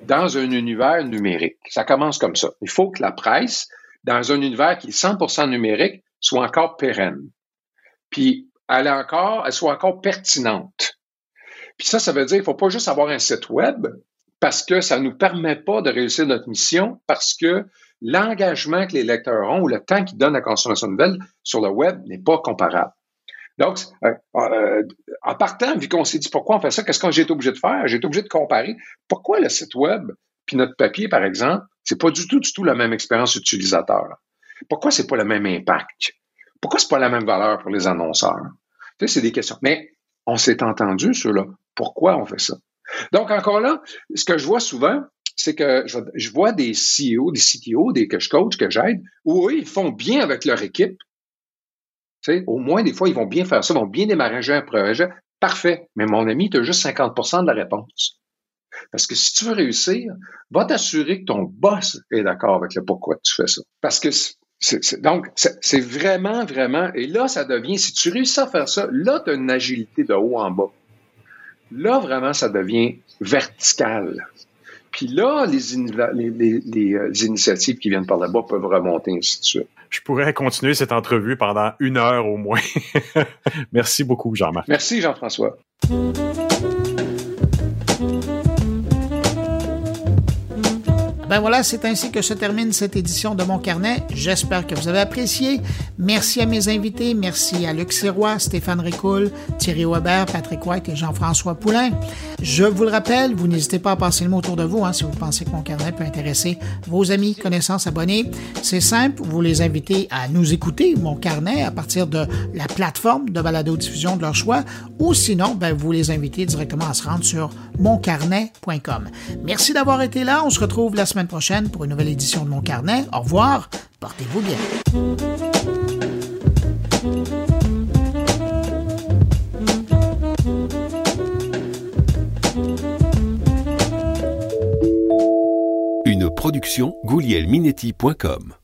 dans un univers numérique. Ça commence comme ça. Il faut que la presse, dans un univers qui est 100% numérique, soit encore pérenne. Puis, elle, est encore, elle soit encore pertinente. Puis ça, ça veut dire qu'il faut pas juste avoir un site web parce que ça ne nous permet pas de réussir notre mission parce que l'engagement que les lecteurs ont ou le temps qu'ils donnent à la consommation de nouvelles sur le web n'est pas comparable. Donc, euh, euh, en partant, vu qu'on s'est dit pourquoi on fait ça, qu'est-ce que j'ai été obligé de faire? J'ai été obligé de comparer pourquoi le site web puis notre papier, par exemple, c'est pas du tout, du tout la même expérience utilisateur? Pourquoi c'est pas le même impact? Pourquoi c'est pas la même valeur pour les annonceurs? C'est des questions. Mais on s'est entendu sur là. Pourquoi on fait ça? Donc, encore là, ce que je vois souvent, c'est que je, vois des CEO, des CTO, des que je coach, que j'aide, où ils font bien avec leur équipe. Au moins, des fois, ils vont bien faire ça, ils vont bien démarrer un projet. Parfait. Mais mon ami, tu as juste 50% de la réponse. Parce que si tu veux réussir, va t'assurer que ton boss est d'accord avec le pourquoi tu fais ça. Parce que donc, c'est vraiment, vraiment, et là, ça devient, si tu réussis à faire ça, là, tu as une agilité de haut en bas. Là, vraiment, ça devient vertical. Puis là, les, euh, initiatives qui viennent par là-bas peuvent remonter, ainsi de suite. Je pourrais continuer cette entrevue pendant une heure au moins. [laughs] Merci beaucoup, Jean-Marc. Merci, Jean-François. Ben voilà, c'est ainsi que se termine cette édition de mon carnet. J'espère que vous avez apprécié. Merci à mes invités. Merci à Luc Sirois, Stéphane Ricoul, Thierry Weber, Patrick White et Jean-François Poulain. Je vous le rappelle, vous n'hésitez pas à passer le mot autour de vous hein, si vous pensez que mon carnet peut intéresser vos amis, connaissances, abonnés. C'est simple, vous les invitez à nous écouter, mon carnet, à partir de la plateforme de balado-diffusion de leur choix, ou sinon, ben, vous les invitez directement à se rendre sur moncarnet.com. Merci d'avoir été là. On se retrouve la prochaine pour une nouvelle édition de mon carnet. Au revoir, portez-vous bien. Une production goulielminetti.com